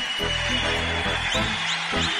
Thank you.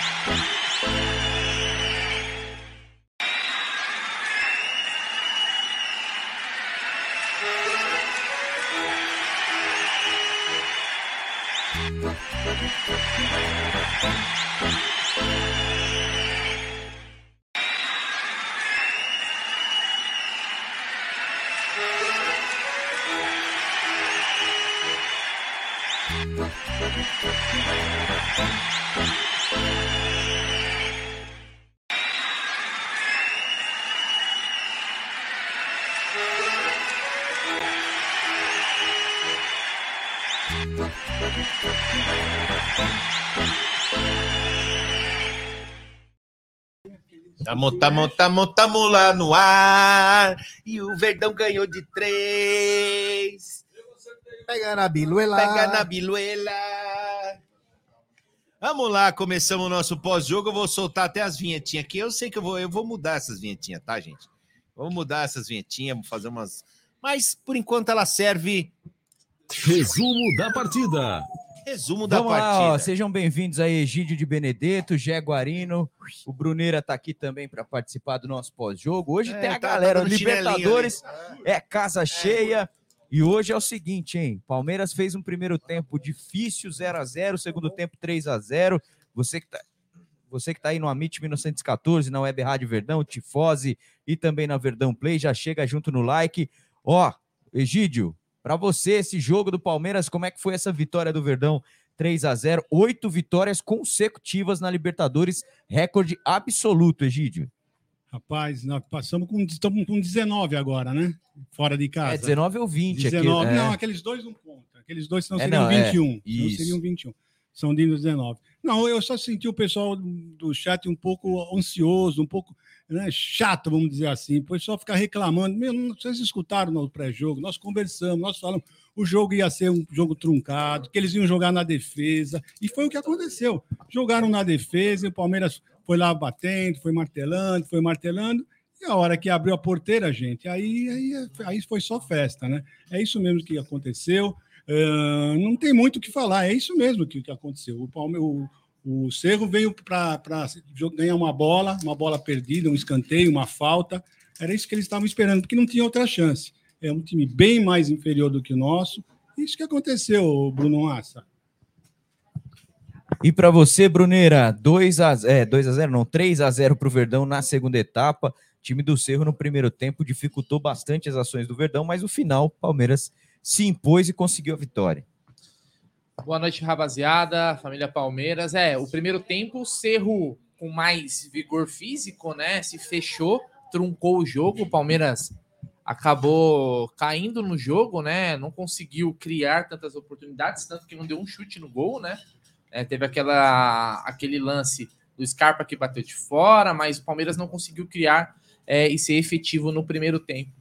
Tamo, tamo, tamo, tamo lá no ar. E o Verdão ganhou de três. Pega na biluela. Pega na biluela. Vamos lá, começamos o nosso pós-jogo. Eu vou soltar até as vinhetinhas aqui. Eu sei que eu vou, eu vou mudar essas vinhetinhas, tá, gente? Vamos mudar essas vinhetinhas, vamos fazer umas. Mas por enquanto ela serve. Resumo da partida. Resumo da Vamos lá, partida. ó, sejam bem-vindos aí, Egídio de Benedetto, Gé Guarino, o Bruneira tá aqui também para participar do nosso pós-jogo. Hoje É, tem a tá- galera, Libertadores, é casa cheia. E hoje é o seguinte, hein? Palmeiras fez um primeiro tempo difícil, 0 a 0 segundo tempo 3 a 0 Você que tá, você que tá aí no Amit 1914, na Web Rádio Verdão, Tifose e também na Verdão Play, já chega junto no like. Ó, Egídio, para você, esse jogo do Palmeiras, como é que foi essa vitória do Verdão? 3 a 0 oito vitórias consecutivas na Libertadores, recorde absoluto, Egídio. Rapaz, nós passamos com, estamos com 19 agora, né? Fora de casa. É 19 ou 20 19. aqui. é. Não, aqueles dois não contam. Aqueles dois não É, seriam não, é. 21. Não Isso. seriam 21. São de 19. Não, eu só senti o pessoal do chat um pouco ansioso, um pouco né, chato, vamos dizer assim. O pessoal ficar reclamando. Meu, vocês escutaram no pré-jogo, nós conversamos, nós falamos o jogo ia ser um jogo truncado, que eles iam jogar na defesa. E foi o que aconteceu. Jogaram na defesa e o Palmeiras foi lá batendo, foi martelando, foi martelando. E a hora que abriu a porteira, gente, aí, aí, aí foi só festa, né? É isso mesmo que aconteceu. Ah, não tem muito o que falar, é isso mesmo que, que aconteceu. O, Palme, o, Cerro veio para ganhar uma bola, uma bola perdida, um escanteio, uma falta. Era isso que eles estavam esperando, porque não tinha outra chance. É um time bem mais inferior do que o nosso. Isso que aconteceu, Bruno Massa. E para você, Bruneira, 2 a, é, 2 a 0 não, 3 a 0 para o Verdão na segunda etapa. O time do Cerro no primeiro tempo dificultou bastante as ações do Verdão, mas no final, Palmeiras se impôs e conseguiu a vitória. Boa noite, rapaziada, família Palmeiras. É, o primeiro tempo, o Cerro com mais vigor físico, né? Se fechou, truncou o jogo. O Palmeiras acabou caindo no jogo, né? Não conseguiu criar tantas oportunidades, tanto que não deu um chute no gol, né? É, teve aquela, aquele lance do Scarpa que bateu de fora, mas o Palmeiras não conseguiu criar é, e ser efetivo no primeiro tempo.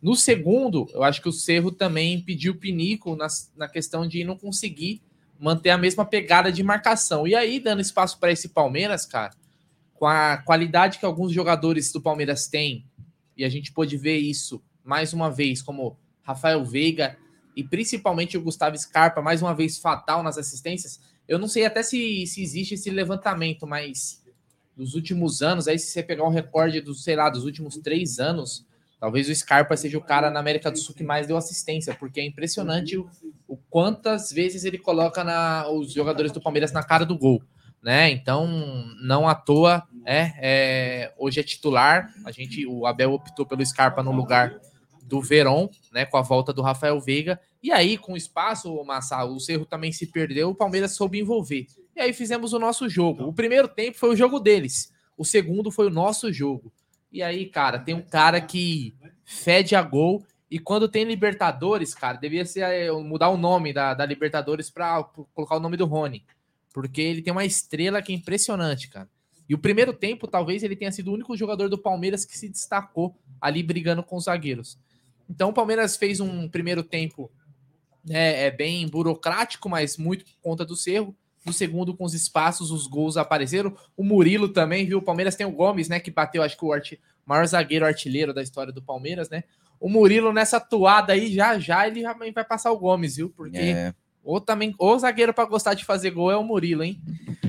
No segundo, eu acho que o Cerro também pediu pinico na, na questão de não conseguir manter a mesma pegada de marcação. E aí, dando espaço para esse Palmeiras, cara, com a qualidade que alguns jogadores do Palmeiras têm, e a gente pôde ver isso mais uma vez, como Rafael Veiga e principalmente o Gustavo Scarpa, mais uma vez fatal nas assistências. Eu não sei até se, se existe esse levantamento, mas dos últimos anos, aí se você pegar um recorde dos, sei lá, dos últimos três anos, talvez o Scarpa seja o cara na América do Sul que mais deu assistência, porque é impressionante o, o quantas vezes ele coloca na, os jogadores do Palmeiras na cara do gol, né? Então, não à toa, é, é hoje é titular. A gente, o Abel optou pelo Scarpa no lugar do Verón, né, com a volta do Rafael Veiga. E aí, com espaço, o Massa, o Cerro também se perdeu, o Palmeiras soube envolver. E aí fizemos o nosso jogo. O primeiro tempo foi o jogo deles, o segundo foi o nosso jogo. E aí, cara, tem um cara que fede a gol. E quando tem Libertadores, cara, devia ser é, mudar o nome da, da Libertadores para colocar o nome do Rony. Porque ele tem uma estrela que é impressionante, cara. E o primeiro tempo, talvez ele tenha sido o único jogador do Palmeiras que se destacou ali brigando com os zagueiros. Então o Palmeiras fez um primeiro tempo né, é bem burocrático, mas muito por conta do Cerro. No segundo, com os espaços, os gols apareceram. O Murilo também, viu? O Palmeiras tem o Gomes, né? Que bateu, acho que o art... maior zagueiro artilheiro da história do Palmeiras, né? O Murilo nessa toada aí, já já ele já vai passar o Gomes, viu? Porque é. ou também, ou zagueiro para gostar de fazer gol é o Murilo, hein?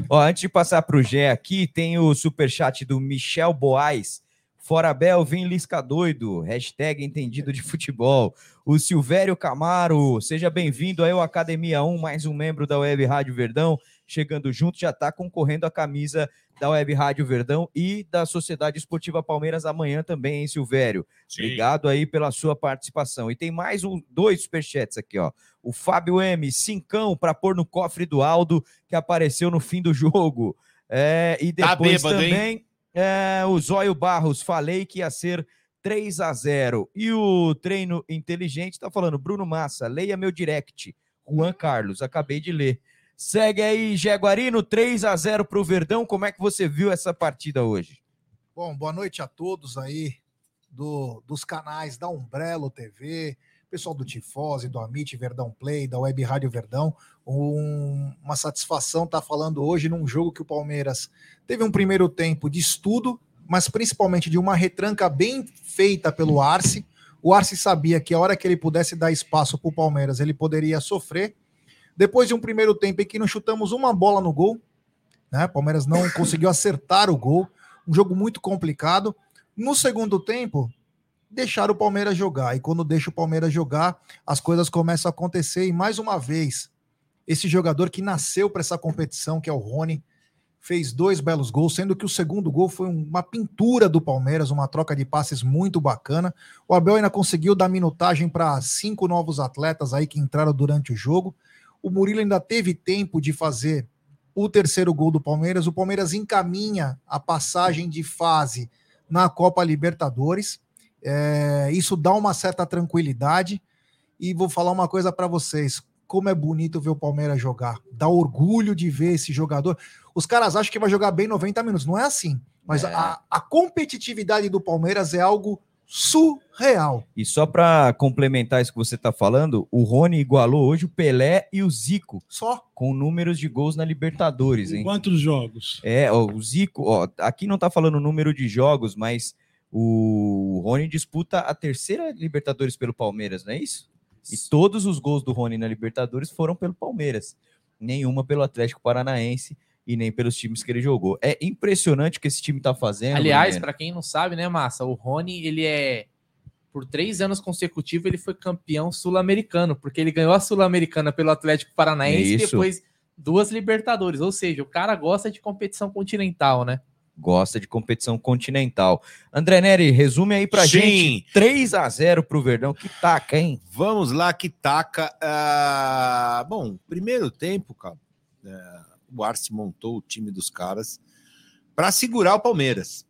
Ó, antes de passar para o Gé aqui, tem o super chat do Michel Boaz. Fora Bel, vem Lisca doido. Hashtag entendido de futebol. O Silvério Camaro, seja bem-vindo aí ao Academia 1, mais um membro da Web Rádio Verdão. Chegando junto, já está concorrendo a camisa da Web Rádio Verdão e da Sociedade Esportiva Palmeiras amanhã também, hein, Silvério? Sim. Obrigado aí pela sua participação. E tem mais um, dois superchats aqui, ó. O Fábio M, cincão para pôr no cofre do Aldo, que apareceu no fim do jogo. É, e tá depois tá bêbado, também. Hein? É, o Zóio Barros, falei que ia ser 3 a 0 E o treino inteligente está falando, Bruno Massa, leia meu direct. Juan Carlos, acabei de ler. Segue aí, Jaguarino, 3 a 0 para o Verdão. Como é que você viu essa partida hoje? Bom, boa noite a todos aí do, dos canais da Umbrello TV, pessoal do Tifose, do Amit Verdão Play, da Web Rádio Verdão. Um, uma satisfação estar tá falando hoje num jogo que o Palmeiras teve um primeiro tempo de estudo, mas principalmente de uma retranca bem feita pelo Arce. O Arce sabia que a hora que ele pudesse dar espaço para o Palmeiras, ele poderia sofrer. Depois de um primeiro tempo em que não chutamos uma bola no gol, né? O Palmeiras não conseguiu acertar o gol. Um jogo muito complicado. No segundo tempo, deixar o Palmeiras jogar. E quando deixa o Palmeiras jogar, as coisas começam a acontecer. E mais uma vez, esse jogador que nasceu para essa competição, que é o Rony, fez dois belos gols, sendo que o segundo gol foi uma pintura do Palmeiras, uma troca de passes muito bacana. O Abel ainda conseguiu dar minutagem para cinco novos atletas aí que entraram durante o jogo. O Murilo ainda teve tempo de fazer o terceiro gol do Palmeiras. O Palmeiras encaminha a passagem de fase na Copa Libertadores. É, isso dá uma certa tranquilidade. E vou falar uma coisa para vocês: como é bonito ver o Palmeiras jogar. Dá orgulho de ver esse jogador. Os caras acham que vai jogar bem 90 minutos. Não é assim. Mas é. A, a competitividade do Palmeiras é algo surreal. E só para complementar isso que você está falando, o Rony igualou hoje o Pelé e o Zico. Só. Com números de gols na Libertadores, hein? Quantos jogos? É, ó, o Zico, ó, aqui não está falando o número de jogos, mas o Rony disputa a terceira Libertadores pelo Palmeiras, não é isso? E todos os gols do Rony na Libertadores foram pelo Palmeiras, nenhuma pelo Atlético Paranaense. e nem pelos times que ele jogou. É impressionante o que esse time tá fazendo. Aliás, para quem não sabe, né, Massa, o Rony, ele é por três anos consecutivos ele foi campeão sul-americano, porque ele ganhou a sul-americana pelo Atlético Paranaense e depois duas Libertadores. Ou seja, o cara gosta de competição continental, né? Gosta de competição continental. André Neri, resume aí pra Sim. gente. 3 a 0 pro Verdão. Que taca, hein? Vamos lá, que taca. Ah, bom, primeiro tempo, cara, é, o Arce montou o time dos caras para segurar o Palmeiras.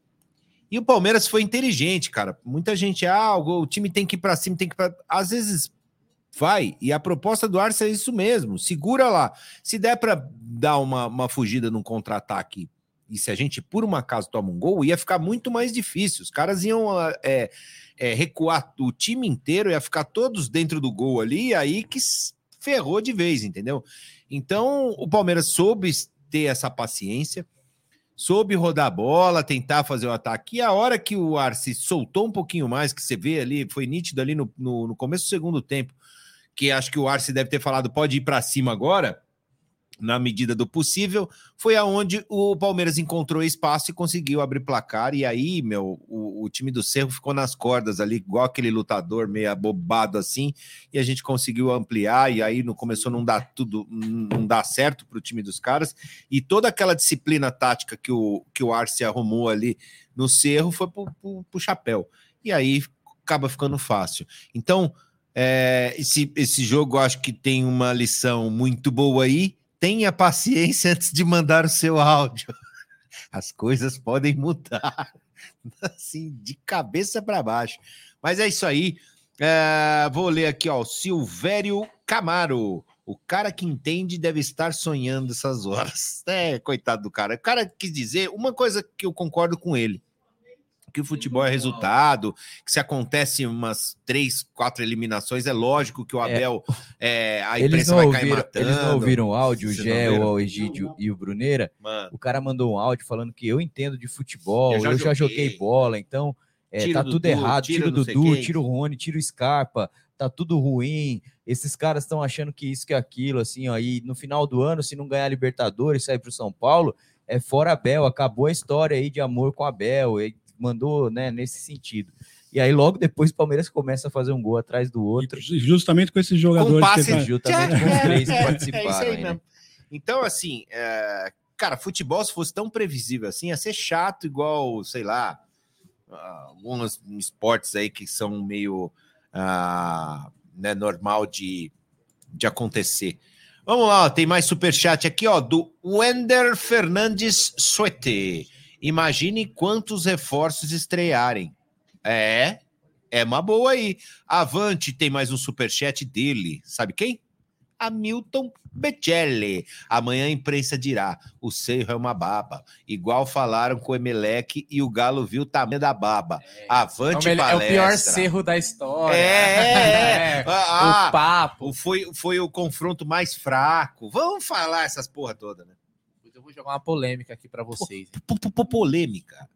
E o Palmeiras foi inteligente, cara. Muita gente, ah, o, time tem que ir para cima, tem que ir pra... Às vezes vai, e a proposta do Arce é isso mesmo, segura lá. Se der para dar uma, uma fugida num contra-ataque, e se a gente por um acaso toma um gol, ia ficar muito mais difícil. Os caras iam ah, é, é, recuar o time inteiro, ia ficar todos dentro do gol ali, e aí que ferrou de vez, entendeu? Então o Palmeiras soube ter essa paciência, soube rodar a bola, tentar fazer o ataque. E a hora que o Arce soltou um pouquinho mais, que você vê ali, foi nítido ali no, no, no começo do segundo tempo, que acho que o Arce deve ter falado, pode ir para cima agora, na medida do possível, foi aonde o Palmeiras encontrou espaço e conseguiu abrir placar. E aí, meu, o, o time do Cerro ficou nas cordas ali, igual aquele lutador meio abobado assim, e a gente conseguiu ampliar. E aí não começou a não dar tudo, não dar certo para o time dos caras. E toda aquela disciplina tática que o, que o Arce arrumou ali no Cerro foi pro, pro chapéu. E aí acaba ficando fácil. Então, é, esse, esse jogo acho que tem uma lição muito boa aí. Tenha paciência antes de mandar o seu áudio. As coisas podem mudar assim, de cabeça para baixo. Mas é isso aí. É, vou ler aqui, ó. Silvério Camaro. O cara que entende deve estar sonhando essas horas. É, coitado do cara. O cara quis dizer uma coisa que eu concordo com ele. Que o futebol é resultado, que se acontece umas três, quatro eliminações, é lógico que o Abel, é, a Eles imprensa vai cair ouviram, matando. eles não ouviram o áudio, o Gé, o Egídio e o Bruneira. Mano, O cara mandou um áudio falando que eu entendo de futebol, Eu eu já já, joguei. joguei. bola, então é, tá tudo errado. tira Tira o Dudu, tira o Rony, tira o Scarpa, tá tudo ruim. Esses caras estão achando que isso, que aquilo, assim, ó. E no final do ano, se não ganhar Libertadores, sair pro São Paulo, é fora Abel, acabou a história aí de amor com Abel, mandou, né, nesse sentido. E aí, logo depois, o Palmeiras começa a fazer um gol atrás do outro. E justamente com esses com jogadores passe que tá- Justamente com os três que é, participaram é isso aí aí, né? mesmo. Então, assim, é, cara, futebol, se fosse tão previsível assim, ia ser chato, igual, sei lá, ah, alguns esportes aí que são meio ah, né, normal de, de acontecer. Vamos lá, ó, tem mais superchat aqui, ó, do Wender Fernandes Suete. Imagine quantos reforços estrearem. É, é uma boa aí. Avante tem mais um superchat dele. Sabe quem? Hamilton Becelli. Amanhã a imprensa dirá: o Cerro é uma baba. Igual falaram com o Emelec e o Galo viu o tamanho da baba. É o, Avante melhor- é o pior cerro da história. É, é, é. Ah, o papo. o- foi, foi o confronto mais fraco. Vamos falar essas porra toda, né? Eu vou jogar uma polêmica aqui pra vocês. P- p- p- Polêmica.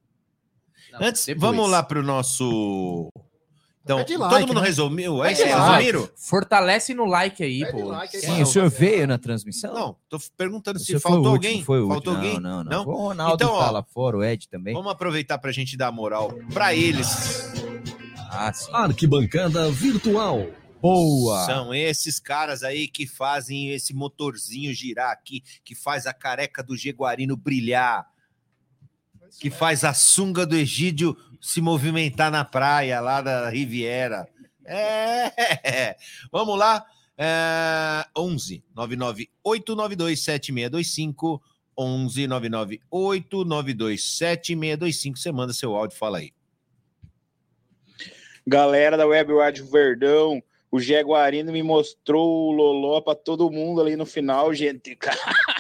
Não, Antes, depois. vamos lá para o nosso. Então, Pede todo like, mundo né? resumiu? É Pede isso aí, like. resumiram? Fortalece no like aí, pô. like aí, Sim, o senhor veio na transmissão? Não, tô perguntando se Você foi o faltou último, alguém. Foi o faltou alguém? Não, não, Não? não. O Ronaldo Então, ó, tá lá fora, o Ed também. Vamos aproveitar para a gente dar moral para eles. Ah, sim. Arquibancada Virtual. Boa! São esses caras aí que fazem esse motorzinho girar aqui, que faz a careca do Jeguarino brilhar, que faz a sunga do Egídio se movimentar na praia lá da Riviera. É, vamos lá. É, 11 99892 7625 11 99892 7625. Você manda seu áudio, fala aí. Galera da Web Rádio Verdão, o Jaguarino me mostrou o Loló pra todo mundo ali no final, gente.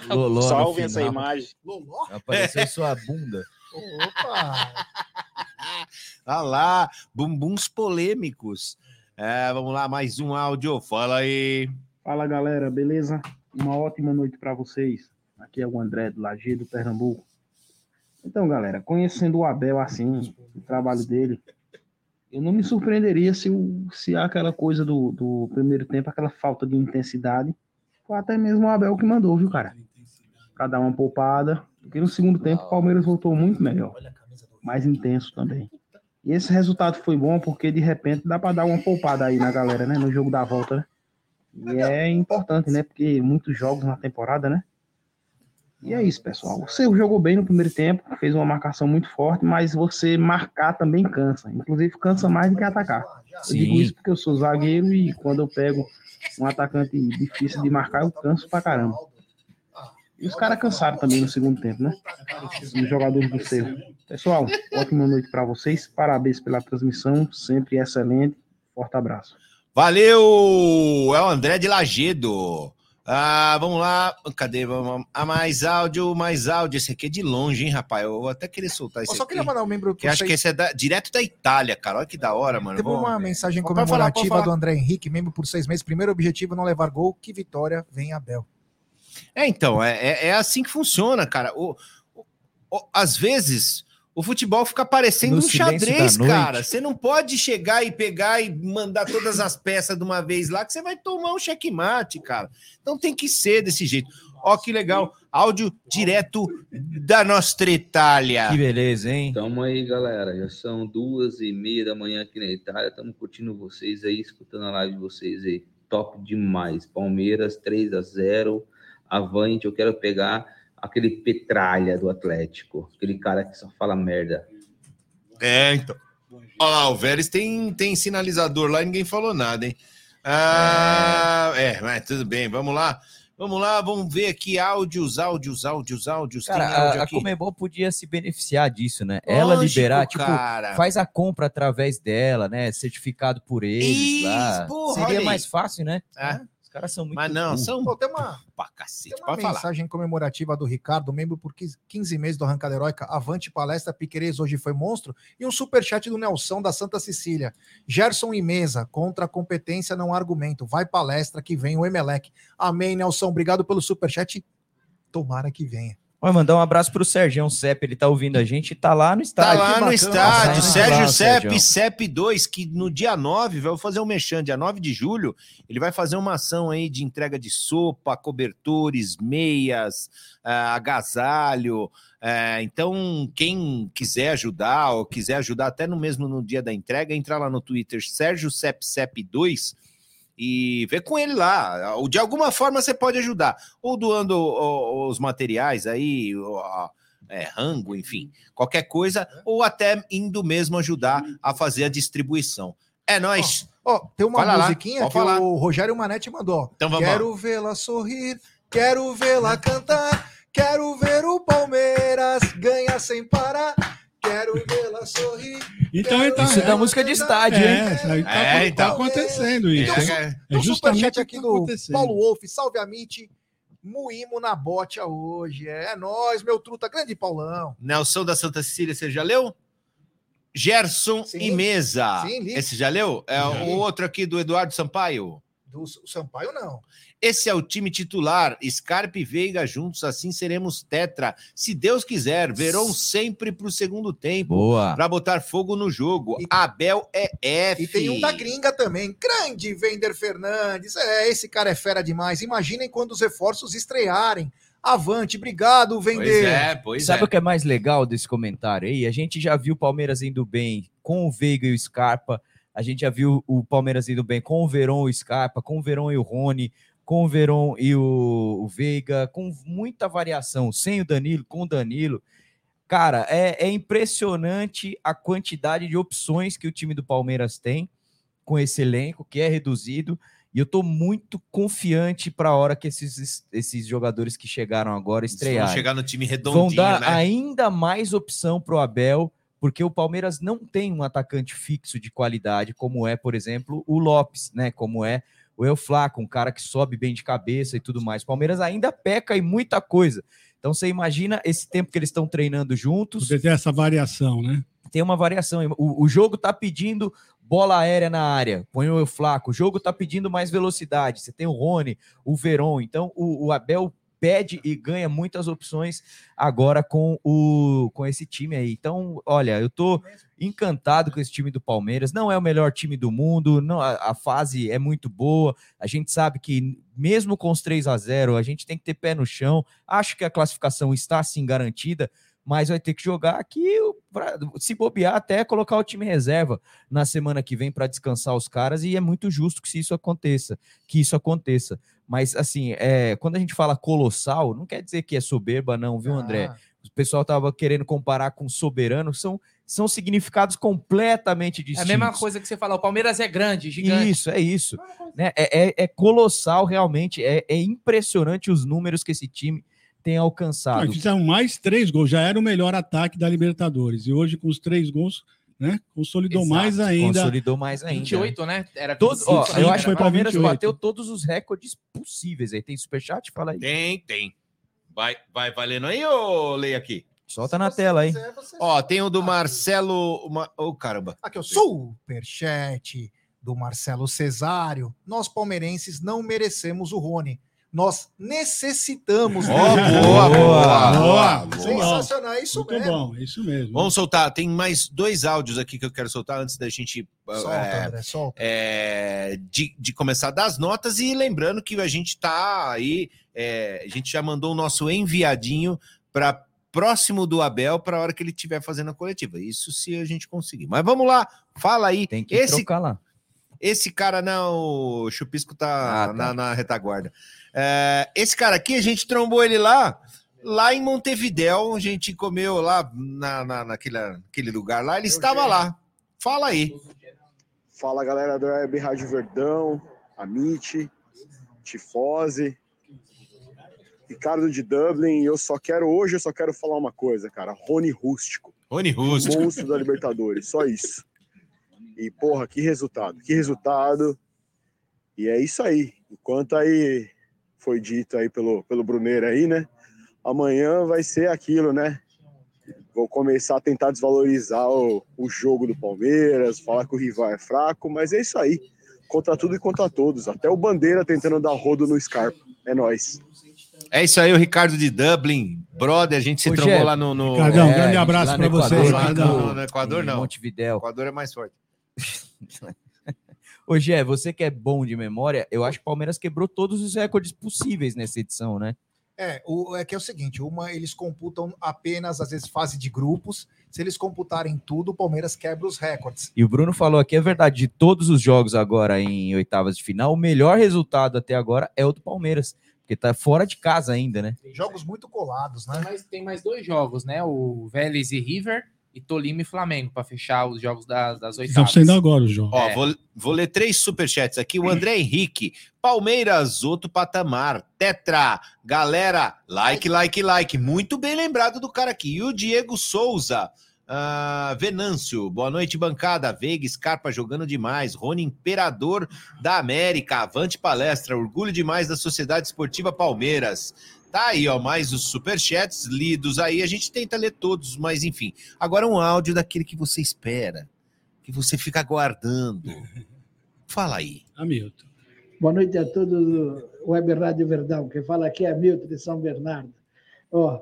Loló Salve essa final. imagem. Loló? Apareceu sua bunda. Opa! Ah lá, bumbuns polêmicos. É, vamos lá, mais um áudio. Fala aí. Fala galera, beleza? Uma ótima noite para vocês. Aqui é o André do Lajeado, Pernambuco. Então, galera, conhecendo o Abel assim, o trabalho dele, eu não me surpreenderia se, o, se aquela coisa do, do primeiro tempo, aquela falta de intensidade, foi até mesmo o Abel que mandou, viu, cara? para dar uma poupada, porque no segundo tempo o Palmeiras voltou muito melhor, mais intenso também. E esse resultado foi bom porque de repente dá para dar uma poupada aí na galera, né, no jogo da volta, né? E é importante, né, porque muitos jogos na temporada, né? E é isso, pessoal. Você jogou bem no primeiro tempo, fez uma marcação muito forte, mas você marcar também cansa. Inclusive, cansa mais do que atacar. Eu Sim. digo isso porque eu sou zagueiro e quando eu pego um atacante difícil de marcar, eu canso pra caramba. E os caras cansaram também no segundo tempo, né? Os jogadores do Cerro. Pessoal, ótima noite pra vocês. Parabéns pela transmissão, sempre excelente. Forte abraço. Valeu! É o André de Lagedo. Ah, vamos lá. Cadê? Vamos. Ah, mais áudio, mais áudio. Esse aqui é de longe, hein, rapaz? Eu vou até querer soltar esse Eu só aqui. queria mandar um membro Que acho que esse é da- direto da Itália, cara. Olha que da hora, mano. Teve Vamos- uma mensagem comemorativa falar. do André Henrique, membro por seis meses. Primeiro objetivo, não levar gol. Que vitória, vem Abel. É, então, é, é, é assim que funciona, cara. O, o- o- às vezes, o futebol fica parecendo No um xadrez, cara. Você não pode chegar e pegar e mandar todas as peças de uma vez lá, que você vai tomar um checkmate, cara. Então tem que ser desse jeito. Ó, que legal. Áudio direto da Nostra Itália. Que beleza, hein? Tamo aí, galera. Já são duas e meia da manhã aqui na Itália. Estamos curtindo vocês aí, escutando a live de vocês aí. Top demais. Palmeiras 3 a 0 Avante, eu quero pegar aquele Petralha do Atlético. Aquele cara que só fala merda. É, então. Ó lá, o Vélez tem, tem sinalizador lá e ninguém falou nada, hein? Ah, é. mas tudo bem, vamos lá. Vamos lá, vamos ver aqui áudios, áudios, áudios, áudios. Cara, tem áudio a, a? Comebol podia se beneficiar disso, né? Ela Lógico, liberar, tipo, cara. faz a compra através dela, né? Certificado por eles Isso, lá. porra, Seria olha mais fácil, né? É. Os caras são muito Mas não, burros. são Pô, tem uma, pra cacete. tem uma Pode falar. mensagem comemorativa do Ricardo, membro por 15 15 meses do Arrancada Heróica. Avante palestra, Piquerez hoje foi monstro. E um superchat do Nelson da Santa Cecília. Gerson e mesa, contra a competência não há argumento. Vai palestra que vem o Emelec. Amém, Nelson. Obrigado pelo superchat. Tomara que venha. Vai mandar um abraço pro Sergião Sepp, ele tá ouvindo a gente e tá lá no Tá estádio. lá que no estádio, Sérgio lá, Sepp, Sérgio. Sepp 2, que no dia 9, vai fazer um mexão, dia 9 de julho, ele vai fazer uma ação aí de entrega de sopa, cobertores, meias, ah, agasalho. ah, então, quem quiser ajudar, ou quiser ajudar até no mesmo no dia da entrega, entra lá no Twitter, Sérgio Sepp Sepp 2, e vê com ele lá. Ou De alguma forma você pode ajudar, ou doando os materiais aí, é, rango, enfim, qualquer coisa, ou até indo mesmo ajudar a fazer a distribuição. É nóis. Ó, tem uma Fala lá, musiquinha pode que falar. o Rogério Manetti mandou. Então vamos Quero vê-la sorrir, quero vê-la cantar, quero ver o Palmeiras ganhar sem parar. Quero vê-la sorrir. Então tá. Isso é da música de estádio, hein? É, isso aí tá, É, tá então. acontecendo isso. É, hein? é, É um justamente aqui que tá do acontecendo. Paulo Wolf, salve a Mitch. Moímos na bote hoje. É nóis, meu truta. Grande Paulão. Nelson da Santa Cecília, você já leu? Gerson Sim. e Mesa. Sim, li. Esse já leu? É Já o li. outro aqui do Eduardo Sampaio. Do Sampaio, não. Esse é o time titular. Scarpe e Veiga juntos, assim seremos tetra. Se Deus quiser, Verão sempre pro segundo tempo. Boa. Pra botar fogo no jogo. E- Abel é F. E tem um da gringa também. Grande Vender Fernandes. É, esse cara é fera demais. Imaginem quando os reforços estrearem. Avante, obrigado, Pois Vender. é, pois Sabe é. o que é mais legal desse comentário aí? A gente já viu o Palmeiras indo bem com o Veiga e o Scarpa. A gente já viu o Palmeiras indo bem com o Verón e o Scarpa, com o Verón e o Rony, com o Verón e o, o Veiga, com muita variação, sem o Danilo, com o Danilo. Cara, é, é impressionante a quantidade de opções que o time do Palmeiras tem com esse elenco, que é reduzido. E eu tô muito confiante para a hora que esses, esses jogadores que chegaram agora Eles vão chegar no time vão redondinho, dar né? ainda mais opção pro Abel, porque o Palmeiras não tem um atacante fixo de qualidade, como é, por exemplo, o Lopes, né? Como é o El Flaco, um cara que sobe bem de cabeça e tudo mais. O Palmeiras ainda peca em muita coisa. Então você imagina esse tempo que eles estão treinando juntos, Você tem essa variação, né? tem uma variação. O, o jogo tá pedindo bola aérea na área, põe o Flaco. O jogo tá pedindo mais velocidade. Você tem o Rony, o Veron. Então o, o Abel pede e ganha muitas opções agora com o com esse time aí. Então, olha, eu tô encantado com esse time do Palmeiras. Não é o melhor time do mundo, não, a, a fase é muito boa. A gente sabe que mesmo com os 3 a 0, a gente tem que ter pé no chão. Acho que a classificação está sim garantida, mas vai ter que jogar aqui, se bobear, até colocar o time reserva na semana que vem para descansar os caras, e é muito justo que se isso aconteça, que isso aconteça. Mas assim, é, quando a gente fala colossal, não quer dizer que é soberba, não, viu, André? Ah, O pessoal tava querendo comparar com soberano, são, são significados completamente É a distintos. mesma coisa que você falou, o Palmeiras é grande, gigante. Isso, é isso. Né? É, é- é colossal, realmente. É, é impressionante os números que esse time tem alcançado. Não, fizeram mais três gols, já era o melhor ataque da Libertadores. E hoje, com os três gols, né, consolidou Exato, mais ainda. Consolidou mais ainda. 28, né? Era Todo, 25, ó, eu acho que o Palmeiras 28. bateu todos os recordes possíveis. Aí tem superchat? Fala aí. Tem, tem. Vai, vai valendo aí ou leia aqui? Solta na tela aí. quiser, Ó, tem o do Marcelo. Uma... Ô, caramba. Aqui, o superchat do Marcelo Cesário. Nós palmeirenses não merecemos o Rony. Nós necessitamos Ó, dele. boa, boa, Boa, boa, boa. Sensacional, é isso Muito mesmo. bom, é isso mesmo. Vamos soltar. Tem mais dois áudios aqui que eu quero soltar antes da gente Solta, é, André, solta. é, de, de começar das notas. E lembrando que a gente tá aí, é, a gente já mandou o nosso enviadinho para próximo do Abel para a hora que ele estiver fazendo a coletiva. Isso se a gente conseguir. Mas vamos lá, fala aí. Tem que Esse trocar lá. Esse cara, não, o Chupisco tá, Ah, tá. Na, na retaguarda. É, esse cara aqui, a gente trombou ele lá, lá em Montevidéu, a gente comeu lá na, na, naquele, naquele lugar lá, ele estava lá. Fala aí. Fala galera do Web Rádio Verdão, Amit, Tifose, Ricardo de Dublin. E eu só quero, hoje eu só quero falar uma coisa, cara. Rony Rústico, Rony Russo. monstro da Libertadores, só isso. E porra, que resultado, que resultado. E é isso aí. Enquanto aí foi dito aí pelo, pelo Bruneiro aí, né? Amanhã vai ser aquilo, né? Vou começar a tentar desvalorizar o, o jogo do Palmeiras, falar que o rival é fraco, mas é isso aí. Contra tudo e contra todos. Até o Bandeira tentando dar rodo no Scarpa. É nóis. É isso aí, o Ricardo de Dublin, brother, a gente se trombou lá no, no, Ricardão, um É, grande abraço para você, Equador, lá no, no Equador, não. O Montevidéu. Equador é mais forte. Ô, Gé, você que é bom de memória, eu acho que o Palmeiras quebrou todos os recordes possíveis nessa edição, né? É, o, é que é o seguinte, uma eles computam apenas, às vezes, fase de grupos. Se eles computarem tudo, o Palmeiras quebra os recordes. E o Bruno falou aqui, é verdade, de todos os jogos agora em oitavas de final, o melhor resultado até agora é o do Palmeiras, porque tá fora de casa ainda, né? Jogos muito colados, né? Tem mais, tem mais dois jogos, né? O Vélez e River e Tolima e Flamengo para fechar os jogos das, das Estão oitavas. sendo agora o jogo. Ó, É. vou, vou ler três superchats aqui. O André Henrique, Palmeiras, outro patamar, Tetra, galera, like, like, like. Muito bem lembrado do cara aqui. E o Diego Souza, ah, Venâncio, boa noite, bancada. Veiga, Scarpa jogando demais. Rony, Imperador da América, avante palestra. Orgulho demais da Sociedade Esportiva Palmeiras. Tá aí, ó, mais os superchats lidos aí. A gente tenta ler todos, mas enfim. Agora um áudio daquele que você espera que você fica aguardando. Fala aí. Hamilton. Boa noite a todos do Web Rádio Verdão. Quem fala aqui é Milton de São Bernardo. Ó,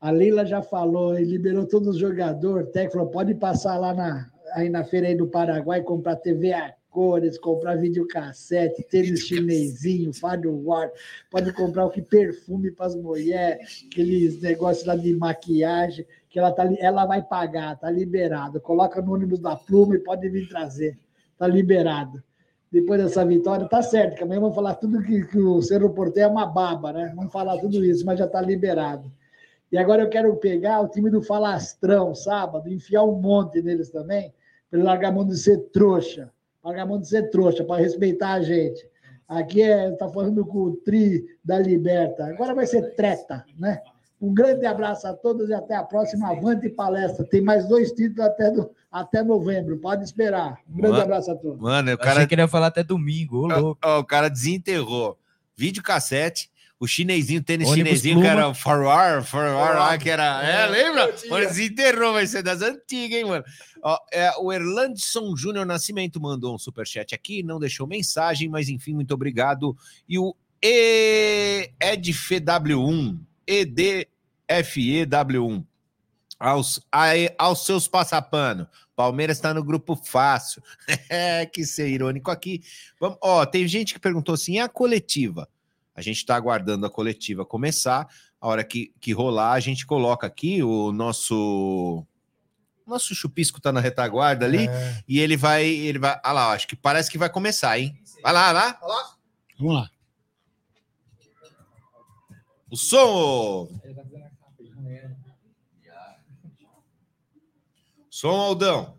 a Leila já falou e liberou todos os jogadores. Técnico falou, pode passar lá na, aí na feira aí do Paraguai, comprar TV a cores, comprar videocassete, tênis chinesinho, firewall, pode comprar o que perfume para as mulheres, aqueles negócios lá de maquiagem, que ela, tá, ela vai pagar, tá liberado. Coloca no ônibus da pluma e pode vir trazer. Tá liberado depois dessa vitória, tá certo, que amanhã vamos falar tudo que, que o Cerro Porteiro é uma baba, né? Vamos falar tudo isso, mas já está liberado. E agora eu quero pegar o time do Falastrão, sábado, enfiar um monte neles também, para ele largar a mão de ser trouxa, largar a mão de ser trouxa, para respeitar a gente. Aqui é, tá falando com o Tri da Liberta, agora vai ser treta, né? Um grande abraço a todos e até a próxima Avante Palestra. Tem mais dois títulos até, do, até novembro, pode esperar. Um grande Mano. abraço a todos. Mano, o Eu cara, achei que ele ia falar até domingo, ô louco. ó, o cara desenterrou videocassete, o chinesinho, o tênis Ônibus chinesinho, que Pluma. era o forward, forward lá, que era. É, É, lembra? Mano, desenterrou, vai ser das antigas, hein, mano? Ó, é, o Erlandson Júnior Nascimento mandou um superchat aqui, não deixou mensagem, mas enfim, muito obrigado. E o EDFW1, EDFEW1. Aos, aos seus passapano. Palmeiras está no grupo fácil. É, que ser irônico aqui. Vamos, ó, tem gente que perguntou assim: e a coletiva? A gente está aguardando a coletiva começar. A hora que, que rolar, a gente coloca aqui o nosso. Nosso chupisco tá na retaguarda ali É. e ele vai. Ele vai. Ah lá, acho que parece que vai começar, hein? Vai lá, vai lá. Vamos lá. O som! Som, Aldão.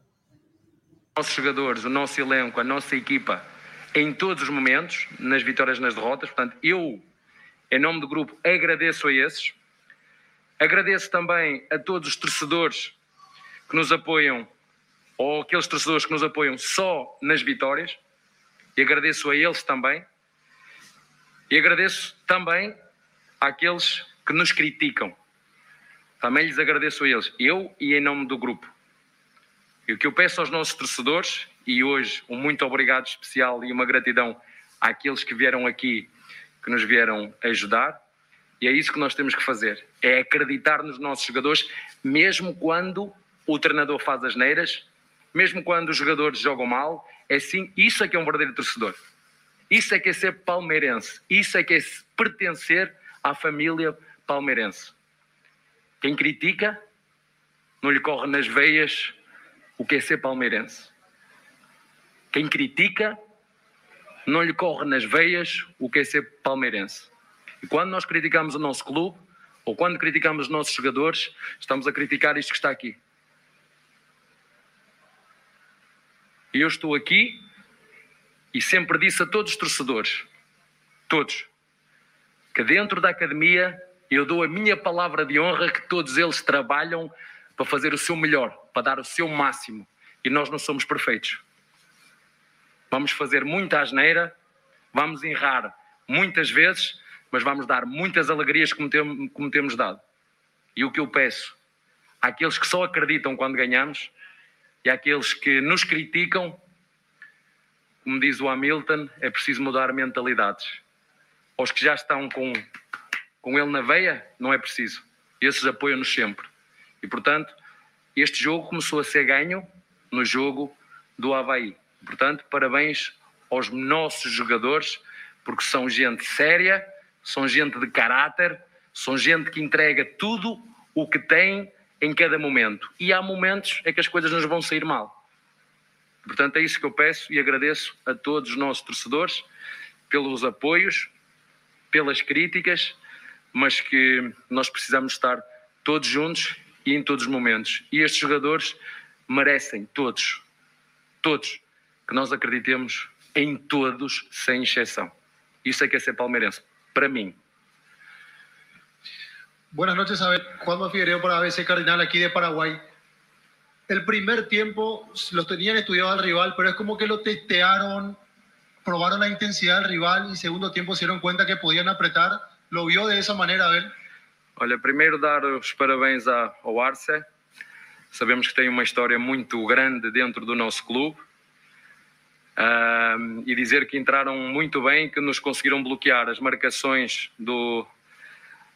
nossos jogadores, o nosso elenco, a nossa equipa, em todos os momentos, nas vitórias nas derrotas. Portanto, eu, em nome do grupo, agradeço a esses. Agradeço também a todos os torcedores que nos apoiam, ou aqueles torcedores que nos apoiam só nas vitórias. E agradeço a eles também. E agradeço também àqueles que nos criticam. Também lhes agradeço a eles, eu e em nome do grupo. E o que eu peço aos nossos torcedores, e hoje um muito obrigado especial e uma gratidão àqueles que vieram aqui, que nos vieram ajudar, e é isso que nós temos que fazer: é acreditar nos nossos jogadores, mesmo quando o treinador faz as neiras, mesmo quando os jogadores jogam mal. É assim, isso é que é um verdadeiro torcedor. Isso é que é ser palmeirense. Isso é que é pertencer à família palmeirense. Quem critica, não lhe corre nas veias o que é ser palmeirense. Quem critica, não lhe corre nas veias o que é ser palmeirense. E quando nós criticamos o nosso clube, ou quando criticamos os nossos jogadores, estamos a criticar isto que está aqui. E eu estou aqui e sempre disse a todos os torcedores, todos, que dentro da academia eu dou a minha palavra de honra que todos eles trabalham para fazer o seu melhor, para dar o seu máximo. E nós não somos perfeitos. Vamos fazer muita asneira, vamos errar muitas vezes, mas vamos dar muitas alegrias como, tem, como temos dado. E o que eu peço àqueles que só acreditam quando ganhamos e àqueles que nos criticam, como diz o Hamilton, é preciso mudar mentalidades. Aos que já estão com, com ele na veia, não é preciso. Esses apoiam-nos sempre. E portanto, este jogo começou a ser ganho no jogo do Havaí. Portanto, parabéns aos nossos jogadores, porque são gente séria, são gente de caráter, são gente que entrega tudo o que tem em cada momento. E há momentos em que as coisas nos vão sair mal. Portanto, é isso que eu peço e agradeço a todos os nossos torcedores pelos apoios, pelas críticas, mas que nós precisamos estar todos juntos e em todos os momentos. E estes jogadores merecem, todos, todos, que nós acreditemos em todos, sem exceção. Isso é que é ser palmeirense, para mim. Buenas noches, Abel. Juan Figueiredo para ABC Cardinal aquí de Paraguay. El primer tiempo lo tenían estudiado al rival, pero es como que lo testearon, probaron la intensidad del rival y segundo tiempo se dieron cuenta que podían apretar. ¿Lo vio de esa manera, Abel? Olha, primeiro dar os parabéns ao Arce. Sabemos que tem uma história muito grande dentro do nosso clube. E dizer que entraram muito bem, que nos conseguiram bloquear. As marcações do,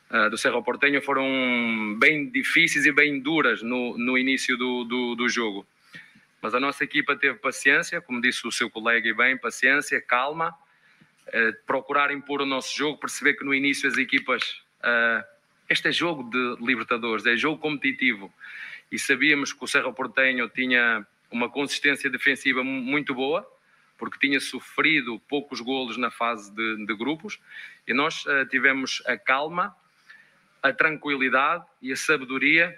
ah, do Cerro Porteño foram bem difíceis e bem duras no, no início do, do, do jogo. Mas a nossa equipa teve paciência, como disse o seu colega e bem, paciência, calma, eh, procurar impor o nosso jogo, perceber que no início as equipas. ah, este é jogo de Libertadores, é jogo competitivo. E sabíamos que o Cerro Porteño tinha uma consistência defensiva mu- muito boa, porque tinha sofrido poucos golos na fase de, de grupos, e nós ah, tivemos a calma, a tranquilidade e a sabedoria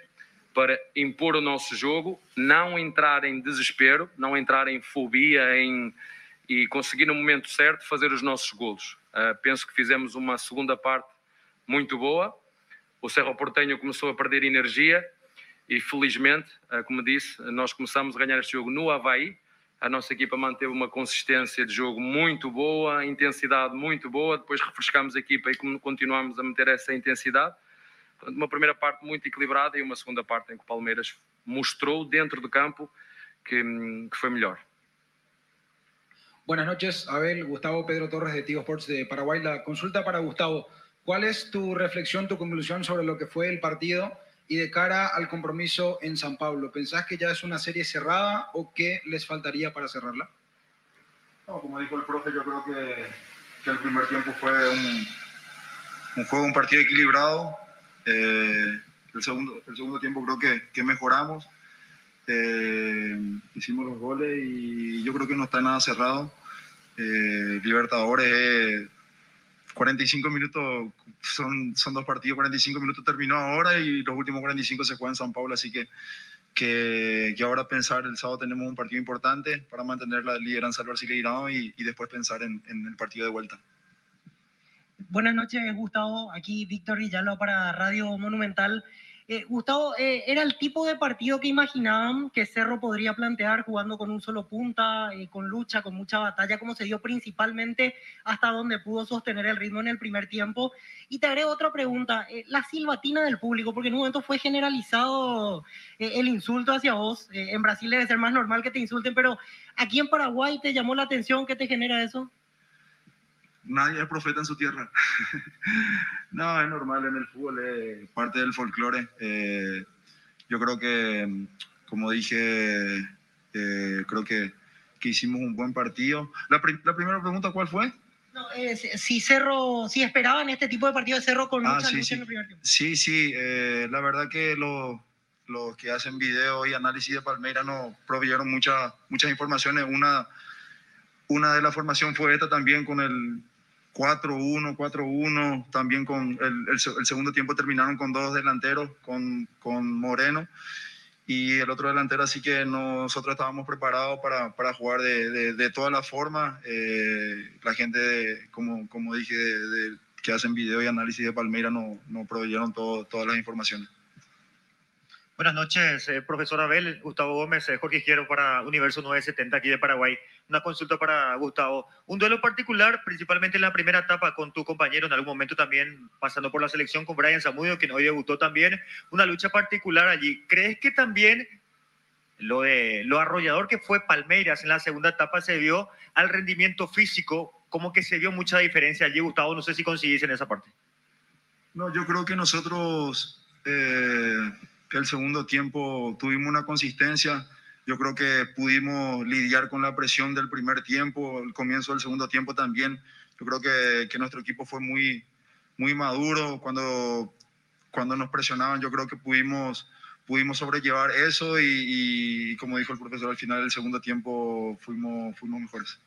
para impor o nosso jogo, não entrar em desespero, não entrar em fobia em, e conseguir no momento certo fazer os nossos golos. Ah, penso que fizemos uma segunda parte muito boa. O Cerro Porteño começou a perder energia e felizmente, ah, como disse, nós começamos a ganhar este jogo no Havaí. A nossa equipa manteve uma consistência de jogo muito boa, intensidade muito boa. Depois refrescamos a equipa e continuamos a manter essa intensidade. Uma primeira parte muito equilibrada e uma segunda parte em que o Palmeiras mostrou dentro do campo que, que foi melhor. Buenas noches, Abel, Gustavo Pedro Torres de Tigo Sports de Paraguay. La consulta para Gustavo. ¿Cuál es tu reflexión, tu conclusión sobre lo que fue el partido y de cara al compromiso en San Pablo? ¿Pensás que ya es una serie cerrada o qué les faltaría para cerrarla? Como dijo el profe, yo creo que, el primer tiempo fue un, juego, un partido equilibrado. Eh, el, segundo, el segundo tiempo creo que, mejoramos. Eh, hicimos los goles y yo creo que no está nada cerrado. Eh, Libertadores, 45 minutos, son, son dos partidos, 45 minutos terminó ahora y los últimos 45 se juegan en San Pablo, así que, que, ahora pensar, el sábado tenemos un partido importante para mantener la lideranza del Brasileirão y, después pensar en, en el partido de vuelta. Buenas noches, Gustavo. Aquí Víctor Villalba para Radio Monumental. Eh, Gustavo, eh, ¿era el tipo de partido que imaginaban que Cerro podría plantear jugando con un solo punta, eh, con lucha, con mucha batalla, como se dio principalmente hasta donde pudo sostener el ritmo en el primer tiempo? Y te agrego otra pregunta, eh, la silbatina del público, porque en un momento fue generalizado el insulto hacia vos. En Brasil debe ser más normal que te insulten, pero aquí en Paraguay te llamó la atención, ¿qué te genera eso? Nadie es profeta en su tierra. no, es normal en el fútbol, es parte del folclore. Eh, yo creo que, como dije, eh, creo que, que, hicimos un buen partido. La, pri la, primera pregunta, ¿cuál fue? No, eh, si Cerro, si esperaban este tipo de partido de Cerro con ah, mucha sí, lucha sí. en el primer tiempo. Sí, sí, eh, la verdad que los los que hacen video y análisis de Palmeira nos proveyeron muchas muchas informaciones. Una, una de la formación fue esta también con el 4-1, 4-1, también con el, el, el, segundo tiempo terminaron con dos delanteros, con, con Moreno y el otro delantero, así que nosotros estábamos preparados para, para jugar de, de, de todas las formas. Eh, la gente, de, como, como dije, que hacen video y análisis de Palmeira nos no proveyeron todo, todas las informaciones. Buenas noches, eh, profesor Abel, Gustavo Gómez, eh, Jorge Izquierdo para Universo 970 aquí de Paraguay. Una consulta para Gustavo. Un duelo particular, principalmente en la primera etapa con tu compañero, en algún momento también pasando por la selección con Brian Zamudio, que hoy debutó también. Una lucha particular allí. ¿Crees que también lo, de, lo arrollador que fue Palmeiras en la segunda etapa se vio al rendimiento físico? Como que se vio mucha diferencia allí, Gustavo. No sé si coincidís en esa parte. No, yo creo que nosotros... Eh que el segundo tiempo tuvimos una consistencia. Yo creo que pudimos lidiar con la presión del primer tiempo, el comienzo del segundo tiempo también. Yo creo que, que nuestro equipo fue muy, muy maduro cuando, cuando nos presionaban. Yo creo que pudimos, pudimos sobrellevar eso y, como dijo el profesor, al final del segundo tiempo fuimos, fuimos mejores.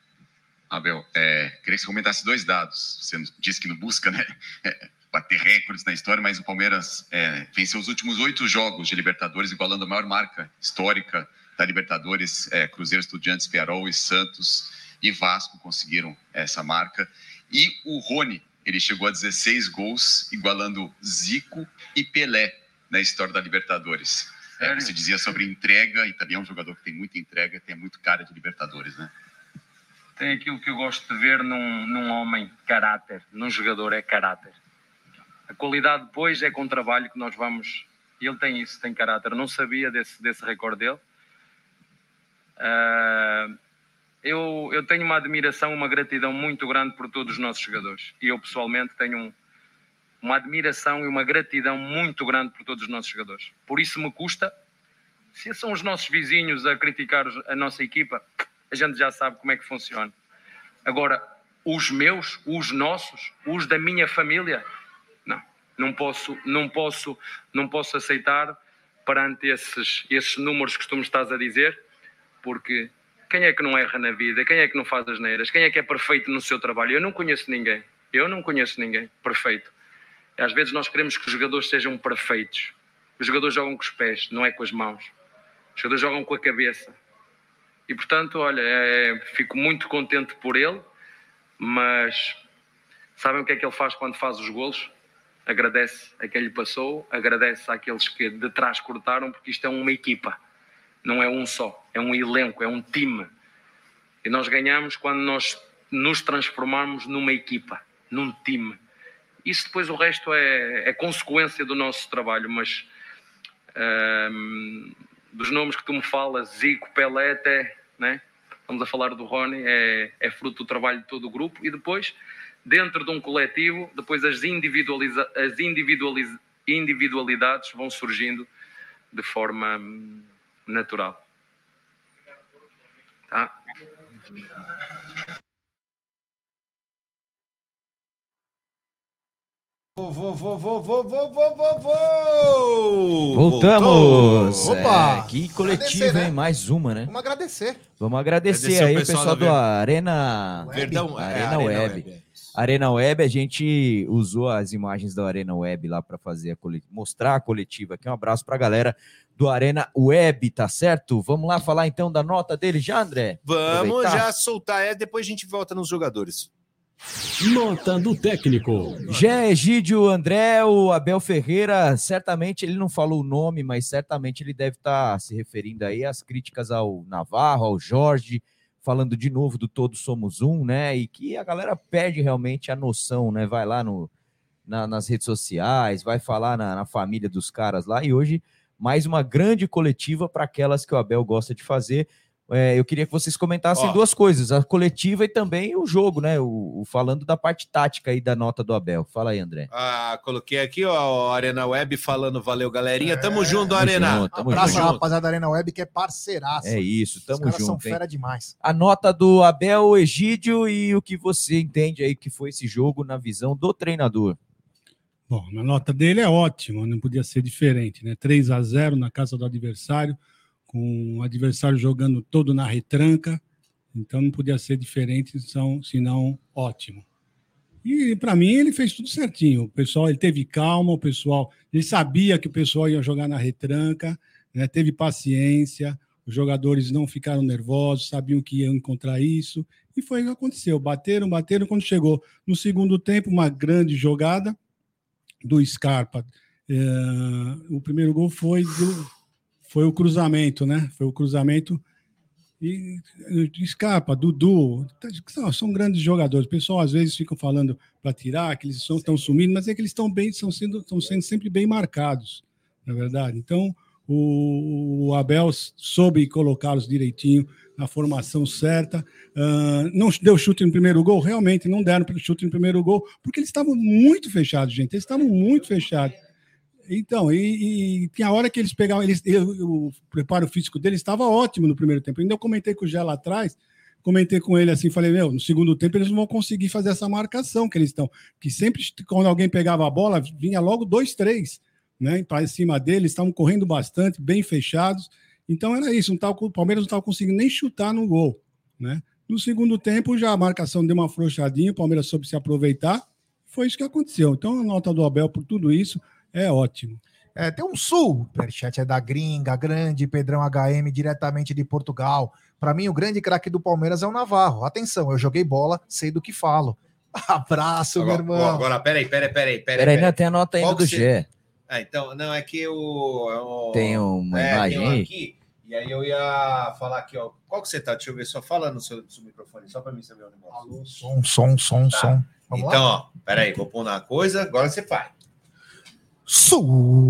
Abel, é, queria que você comentasse dados. Você disse que não busca, né? bater recordes na história, mas o Palmeiras é, venceu os últimos oito jogos de Libertadores, igualando a maior marca histórica da Libertadores. É, Cruzeiro, Estudiantes, Pearol e Santos e Vasco conseguiram essa marca. E o Rony, ele chegou a 16 gols, igualando Zico e Pelé na história da Libertadores. É, você dizia sobre entrega, e também é um jogador que tem muita entrega, tem muito cara de Libertadores, né? Tem aquilo que eu gosto de ver num, num homem, caráter, num jogador é caráter. A qualidade depois é com trabalho que nós vamos. Ele tem isso, tem caráter. Não sabia desse, desse recorde dele. Uh, eu, eu tenho uma admiração, uma gratidão muito grande por todos os nossos jogadores. E eu pessoalmente tenho um, uma admiração e uma gratidão muito grande por todos os nossos jogadores. Por isso me custa. Se são os nossos vizinhos a criticar a nossa equipa, a gente já sabe como é que funciona. Agora, os meus, os nossos, os da minha família, não, posso, não posso, não posso aceitar perante esses, esses números que tu me estás a dizer, porque quem é que não erra na vida? Quem é que não faz as neiras? Quem é que é perfeito no seu trabalho? Eu não conheço ninguém. Eu não conheço ninguém perfeito. Às vezes nós queremos que os jogadores sejam perfeitos. Os jogadores jogam com os pés, não é com as mãos. Os jogadores jogam com a cabeça. E portanto, olha, é, fico muito contente por ele, mas sabem o que é que ele faz quando faz os golos? Agradece a quem lhe passou, agradece àqueles que de trás cortaram, porque isto é uma equipa, não é um só, é um elenco, é um time. E nós ganhamos quando nós nos transformarmos numa equipa, num time. Isso depois o resto é, é consequência do nosso trabalho, mas um, dos nomes que tu me falas, Zico, Pelé, até, né? estamos a falar do Rony, é, é fruto do trabalho de todo o grupo e depois, dentro de um coletivo, depois as, individualiza as individualidades vão surgindo de forma hum, natural. Tá? Voltamos! Opa! É, que coletivo, agradecer, hein? Né? Mais uma, né? Vamos agradecer. Vamos agradecer, agradecer aí o pessoal, da do Arena Web. Arena Web. É, Arena Web. É. Arena Web, a gente usou as imagens da Arena Web lá para fazer a coletiva, mostrar a coletiva aqui. Um abraço para a galera do Arena Web, tá certo? Vamos lá falar então da nota dele já, André? Vamos Aproveitar. já soltar, é, depois a gente volta nos jogadores. Nota do técnico. Jé Egídio André, o Abel Ferreira, certamente ele não falou o nome, mas certamente ele deve estar se referindo aí às críticas ao Navarro, ao Jorge, falando de novo do Todos Somos Um, né? E que a galera perde realmente a noção, né? Vai lá no, na- nas redes sociais, vai falar na, na família dos caras lá, e hoje mais uma grande coletiva para aquelas que o Abel gosta de fazer. É, eu queria que vocês comentassem Ó. duas coisas, a coletiva e também o jogo, né? O, o- falando da parte tática aí da nota do Abel. Fala aí, André. Ah, coloquei aqui, ó, a Arena Web falando, valeu, galerinha. Tamo junto, tamo Arena. junto, tamo Abraço, junto. rapaziada da Arena Web, que é parceiraço. É isso, Os tamo caras são junto. hein? fera demais. A nota do Abel Egídio e o que você entende aí que foi esse jogo na visão do treinador. Bom, a nota dele é ótima, não podia ser diferente, né? 3 a 0 na casa do adversário, com o adversário jogando todo na retranca, então não podia ser diferente, senão ótimo. E para mim ele fez tudo certinho. O pessoal, ele teve calma, o pessoal, ele sabia que o pessoal ia jogar na retranca, né? Teve paciência, os jogadores não ficaram nervosos, sabiam que iam encontrar isso, e foi o que aconteceu. Bateram, bateram quando chegou no segundo tempo, uma grande jogada do Scarpa. É, o primeiro gol foi do, foi o cruzamento, né? Foi o cruzamento e e Scarpa, Dudu, são, grandes jogadores. O pessoal às vezes fica falando para tirar, que eles estão sumindo, mas é que eles estão bem, estão sendo, estão sendo sempre bem marcados, na verdade. Então o, o Abel soube colocá-los direitinho na formação certa. Ah, não deu chute no primeiro gol, realmente não deram chute no primeiro gol, porque eles estavam muito fechados, gente. Eles estavam muito fechados. Então, e, e tinha hora que eles pegavam, eles, eu- o preparo físico deles estava ótimo no primeiro tempo. Ainda eu comentei com o Gé lá atrás, comentei com ele assim, falei, meu, no segundo tempo eles não vão conseguir fazer essa marcação que eles estão. Que sempre, quando alguém pegava a bola, vinha logo dois, três, né? Para cima deles, estavam correndo bastante, bem fechados. Então era isso, não tava, o Palmeiras não estava conseguindo nem chutar no gol, né? No segundo tempo, já a marcação deu uma afrouxadinha, o Palmeiras soube se aproveitar. Foi isso que aconteceu. Então, a nota do Abel por tudo isso é ótimo. É, tem um superchat, é da gringa, grande Pedrão HM, diretamente de Portugal. Para mim, o grande craque do Palmeiras é o Navarro. Atenção, eu joguei bola, sei do que falo. Abraço, meu Agora, irmão. agora, peraí, peraí, peraí. Peraí, Peraí, ainda tem a nota ainda Qual do você- Gé. Ah, então, não, é que o. o- Tem uma é, imagem tem um aqui, e aí eu ia falar aqui, ó. Qual que você tá? Deixa eu ver, só fala no seu, seu microfone, só para mim saber o negócio. Alô, som, som, som, Tá. som. Vamos então, lá? ó, peraí, vou pôr na coisa, agora você faz. Superchat.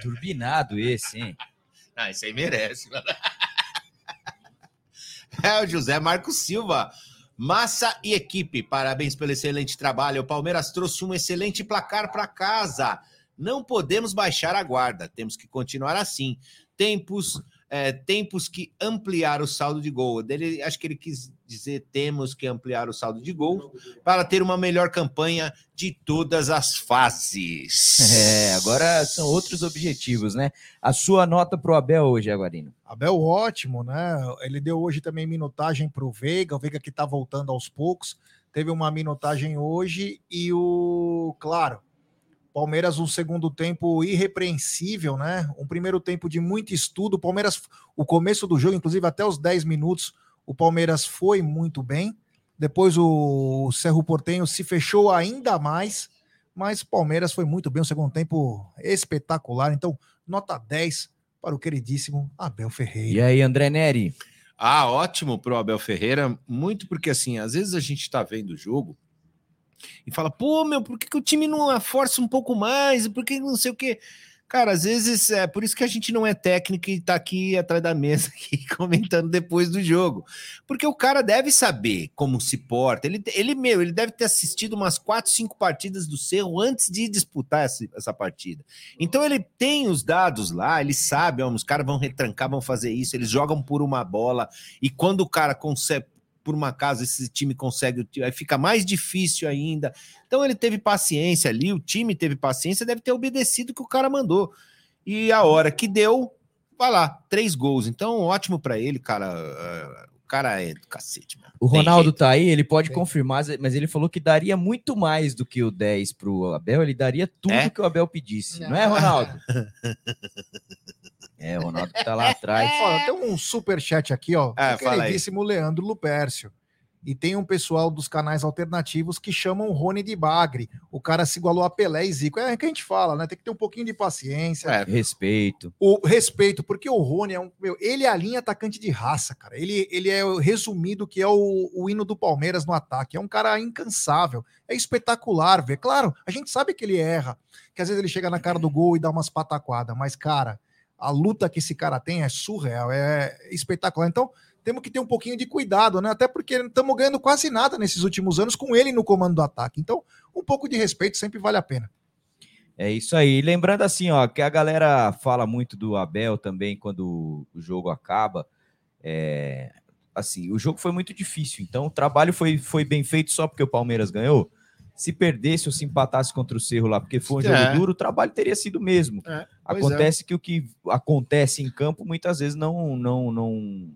Turbinado esse, hein? Ah, isso aí merece. mano. É o José Marcos Silva. Massa e equipe, parabéns pelo excelente trabalho. O Palmeiras trouxe um excelente placar para casa. Não podemos baixar a guarda, temos que continuar assim. Tempos, é, tempos que ampliar o saldo de gol. Dele, acho que ele quis dizer temos que ampliar o saldo de gol para ter uma melhor campanha de todas as fases. É, agora são outros objetivos, né? A sua nota pro Abel hoje, Aguarino. Abel ótimo, né? Ele deu hoje também minutagem para o Veiga, o Veiga que tá voltando aos poucos. Teve uma minutagem hoje e o, claro, Palmeiras um segundo tempo irrepreensível, né? Um primeiro tempo de muito estudo. O Palmeiras, o começo do jogo, inclusive até os 10 minutos, o Palmeiras foi muito bem. Depois o Cerro Portenho se fechou ainda mais, mas o Palmeiras foi muito bem. O segundo tempo espetacular. Então, nota 10 para o queridíssimo Abel Ferreira. E aí, André Neri? Ah, ótimo pro Abel Ferreira, muito porque assim, às vezes a gente está vendo o jogo e fala, pô, meu, por que, que o time não força um pouco mais? Por que não sei o quê? Cara, às vezes é por isso que a gente não é técnico e tá aqui atrás da mesa aqui, comentando depois do jogo. Porque o cara deve saber como se porta. Ele, ele meu, ele deve ter assistido umas quatro, cinco partidas do Cerro antes de disputar essa, essa partida. Então ele tem os dados lá, ele sabe, ó, os caras vão retrancar, vão fazer isso, eles jogam por uma bola, e quando o cara consegue, por uma casa, esse time consegue, aí fica mais difícil ainda. Então ele teve paciência ali, o time teve paciência, deve ter obedecido o que o cara mandou. E a hora que deu, vai lá, três gols. Então, ótimo para ele, cara. Uh, o cara é do cacete, mano. O Ronaldo tá aí, ele pode confirmar, mas ele falou que daria muito mais do que o 10 pro Abel, ele daria tudo É? que o Abel pedisse. Não, é, Ronaldo? é, o Ronaldo que tá lá atrás. Ó, tem um super chat aqui, ó. Aí. queridíssimo Leandro Lupércio. E tem um pessoal dos canais alternativos que chamam o Rony de Bagre. O cara se igualou a Pelé e Zico. É o que a gente fala, né? Tem que ter um pouquinho de paciência. É, Respeito. O respeito, porque o Rony é um. Meu, ele é a linha atacante de raça, cara. Ele, ele é o resumido que é o, o hino do Palmeiras no ataque. É um cara incansável. É espetacular ver. Claro, a gente sabe que ele erra, que às vezes ele chega na cara do gol e dá umas pataquadas, mas, cara, a luta que esse cara tem é surreal, é espetacular. Então, temos que ter um pouquinho de cuidado, né? Até porque não estamos ganhando quase nada nesses últimos anos com ele no comando do ataque. Então, um pouco de respeito sempre vale a pena. É isso aí. E lembrando assim, ó, que a galera fala muito do Abel também quando o jogo acaba. É, assim, o jogo foi muito difícil. Então, o trabalho foi, foi bem feito só porque o Palmeiras ganhou. Se perdesse ou se empatasse contra o Cerro lá, porque foi um jogo É. duro, o trabalho teria sido o mesmo. É, pois Acontece que o que acontece em campo muitas vezes não não não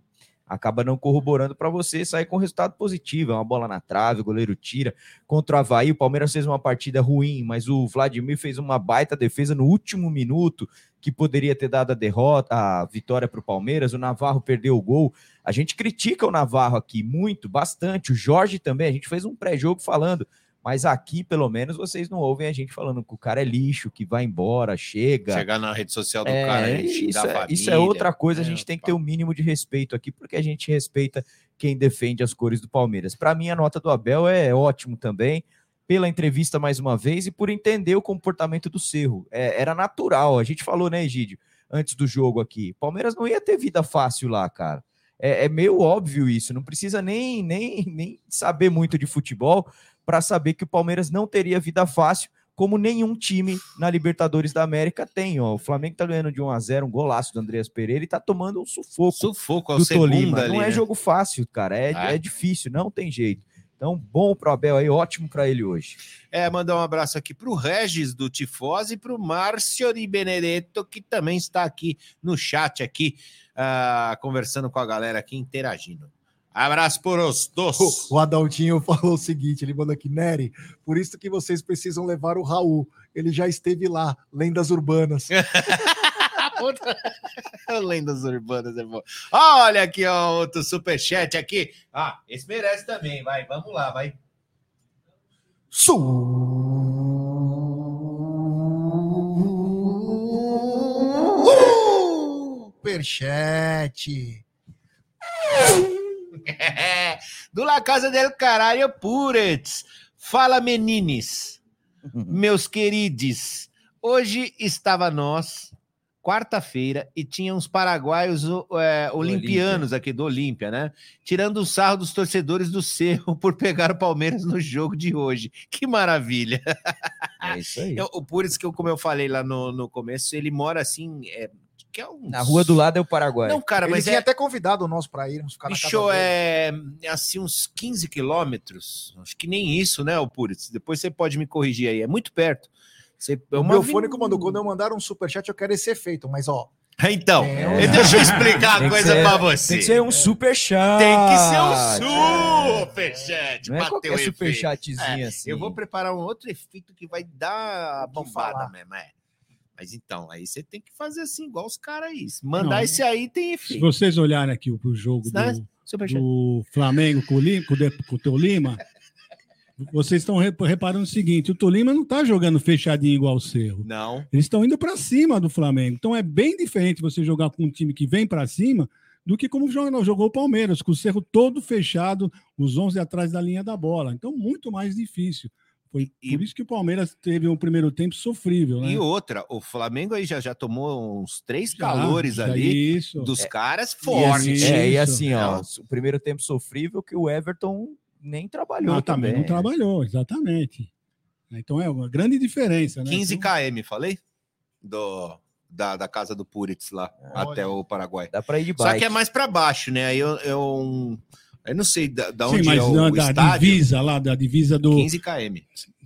acaba não corroborando para você sair com resultado positivo. É uma bola na trave, o goleiro tira. Contra o Havaí, o Palmeiras fez uma partida ruim, mas o Vladimir fez uma baita defesa no último minuto que poderia ter dado a derrota, a vitória para o Palmeiras. O Navarro perdeu o gol. A gente critica o Navarro aqui muito, bastante. O Jorge também. A gente fez um pré-jogo falando. Mas aqui, pelo menos, vocês não ouvem a gente falando que o cara é lixo, que vai embora, chega. Chegar na rede social do É, cara e isso, é, família. isso é outra coisa, a É, gente tem que ter o mínimo de respeito aqui, porque a gente respeita quem defende as cores do Palmeiras. Para mim, a nota do Abel é ótimo também, pela entrevista mais uma vez e por entender o comportamento do Cerro. É, era natural, a gente falou, né, Egídio, antes do jogo aqui. Palmeiras não ia ter vida fácil lá, cara. É, é meio óbvio isso, não precisa nem, nem, nem saber muito de futebol para saber que o Palmeiras não teria vida fácil, como nenhum time na Libertadores da América tem. Ó. O Flamengo tá ganhando de 1 a 0 um golaço do Andreas Pereira e tá tomando um sufoco, Sufoco ao do Tolima. ali, não é né? jogo fácil, cara. É, É? é difícil, não tem jeito. Então, bom pro Abel aí, ótimo para ele hoje. É, mandar um abraço aqui para o Regis do Tifose e para o Márcio Di Benedetto, que também está aqui no chat, aqui, ah, conversando com a galera aqui, interagindo. Abraço por os dois. O Adaltinho falou o seguinte: ele mandou aqui, Nery, por isso que vocês precisam levar o Raul. Ele já esteve lá, lendas urbanas. Lendas urbanas é bom. Olha aqui, ó, outro superchat aqui. Ah, esse merece também, vai, vamos lá, vai. Superchat. Do La Casa del Caralho Puretz. Fala, menines, meus queridos. Hoje estava nós, quarta-feira, e tinha uns paraguaios é, olimpianos aqui do Olímpia, né? Tirando o sarro dos torcedores do Cerro por pegar o Palmeiras no jogo de hoje. Que maravilha! É isso aí. Eu- o Puretz, que eu, como eu falei lá no, no começo, ele mora assim. É, que é um... Na rua do lado é o Paraguai. Não, cara, Ele mas tinha é, até convidado nós para irmos ficar na casa Bicho, dele. é é assim uns 15 quilômetros. Acho que nem isso, né, o Puritz? Depois você pode me corrigir aí. É muito perto. Você, é O meu fone comandou. Quando eu mandar um superchat, eu quero esse efeito, mas ó. Então, É. deixa eu explicar a que coisa ser- pra você. Tem que ser um super chat. Tem que ser um superchat. Não é qualquer superchatzinho É, assim. Eu vou preparar um outro efeito que vai dar bombada mesmo, é. Mas então, aí você tem que fazer assim, igual os caras aí. Se Mandar Não, esse aí tem Se efeito. vocês olharem aqui o jogo do, Superchat. do Flamengo com o, Lima, com o, com o Tolima, vocês estão re- reparando o seguinte: o Tolima não está jogando fechadinho igual o Cerro. Não. Eles estão indo para cima do Flamengo. Então é bem diferente você jogar com um time que vem para cima do que como jogou, jogou o Palmeiras, com o Cerro todo fechado, os 11 atrás da linha da bola. Então, muito mais difícil. Foi por isso que o Palmeiras teve um primeiro tempo sofrível, né? E outra, o Flamengo aí já, já tomou uns três Já, calores já ali isso. dos É, caras E fortes. assim, é, e assim, ó, o primeiro tempo sofrível que o Everton nem trabalhou Ah, também também. não trabalhou, exatamente. Então é uma grande diferença, né? 15 km, falei? Do, da, da casa do Puritz lá, até o Paraguai. Dá pra ir de Só bike. que é mais para baixo, né? Aí eu, eu, eu não sei da, da Sim, onde mas é o, da, da divisa lá, da divisa do. 15 km.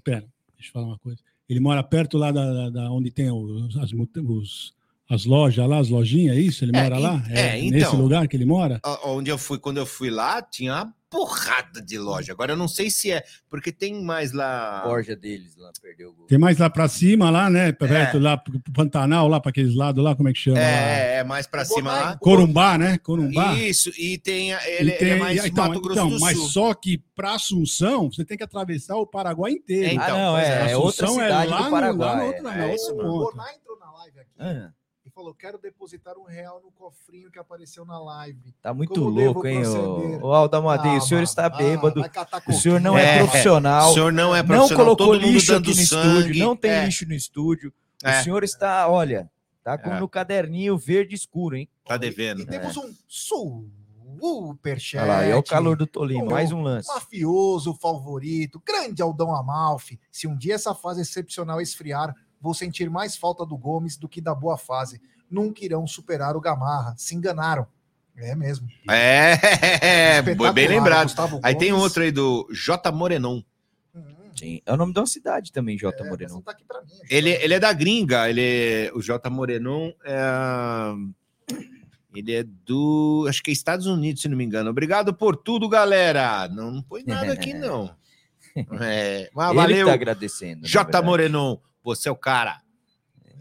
Pera, deixa eu falar uma coisa. Ele mora perto lá da, da- onde tem os, as, os- as lojas lá, as lojinhas, é isso? Ele É, mora lá? é, nesse então. lugar que ele mora? A- Onde eu fui, quando eu fui lá, tinha uma porrada de loja. Agora eu não sei se é, porque tem mais lá. Borja deles lá, perdeu o gol. Tem mais lá pra cima, lá, né? Perto lá pro Pantanal, lá para aqueles lados lá, como é que chama? lá? É, é mais para cima lá. Corumbá, né? Corumbá. Isso, e tem. a- Ele, E ele é tem- mais então, Mato Grosso então, do mas Sul. só que para Assunção, você tem que atravessar o Paraguai inteiro. Então, Ah, não, é, é outra Assunção cidade do lá no- Paraguai, lá no é. outro- É na outra na live aqui Ah, e falou: quero depositar um real no cofrinho que apareceu na live. tá muito Como louco, hein, o, o Aldo Amadei, Ah, o senhor está ah, bêbado. catar o senhor não é, É, profissional. o senhor não é profissional, Não colocou lixo aqui no sangue, estúdio, não tem é. lixo no estúdio. É. O senhor está, olha, tá com É. no caderninho verde escuro, hein? Tá devendo. E temos um superchat. Olha lá, é o calor do Tolima, mais um lance. Mafioso favorito, grande Aldão Amalfi. Se um dia essa fase excepcional esfriar, vou sentir mais falta do Gomes do que da boa fase. Nunca irão superar o Gamarra. Se enganaram. É mesmo. É, Espetacular, bem lembrado. Gustavo Aí tem outro aí do J. Morenon. Sim, é o nome de uma cidade também, J. É, Moreno. tá Ele, ele é da gringa, ele é- o J. Morenon é, ele é do, acho que é Estados Unidos, se não me engano. Obrigado por tudo, galera. Não, não põe nada aqui, não. É, mas Ele valeu, tá agradecendo. J. verdade. É você é o cara.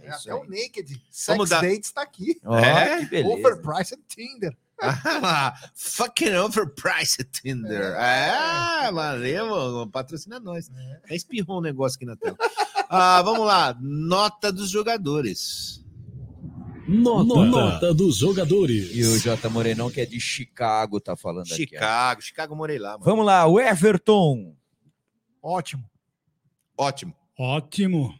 É, até o Naked Sex Vamos dar- Dates tá aqui. Ó, É? que beleza. Overpriced Tinder. Ah, Fucking overpriced Tinder. É, valeu, mano. patrocina nós. É. Espirrou um negócio aqui na tela. Ah, vamos lá, nota dos jogadores. Nota, Nota dos jogadores. E o J. Morenão, que é de Chicago, tá falando aqui. ó. Chicago, Chicago morei lá, mano. Vamos lá, o Everton. Ótimo. Ótimo. Ótimo.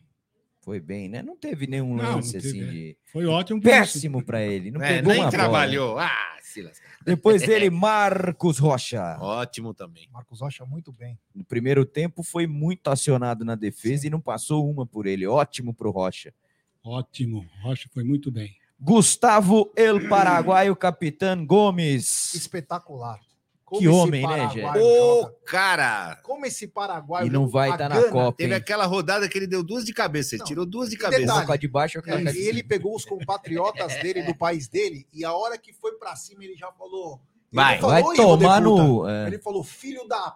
Foi bem, né? Não teve nenhum Não, lance não teve, assim é. de. Foi ótimo. Péssimo pra ele. Não É, pegou nem uma trabalhou. bola. Ah, se lascar. Depois dele, Marcos Rocha. Ótimo também. Marcos Rocha muito bem. No primeiro tempo foi muito acionado na defesa e não passou uma por ele. Ótimo pro Rocha. Ótimo. Rocha foi muito bem. Gustavo El Paraguaio Capitão Gomes. Espetacular. Que homem, né, Gé? Ô, cara. Como esse Paraguai. E não vai estar na gana, Copa, Teve hein? aquela rodada que ele deu duas de cabeça. Ele tirou duas de cabeça. detalhe, de baixo, É, de e ele pegou os compatriotas dele do país dele e a hora que foi pra cima ele já falou. ele Vai, falou, vai "Hijo de tomar puta". no- é. Ele falou filho da.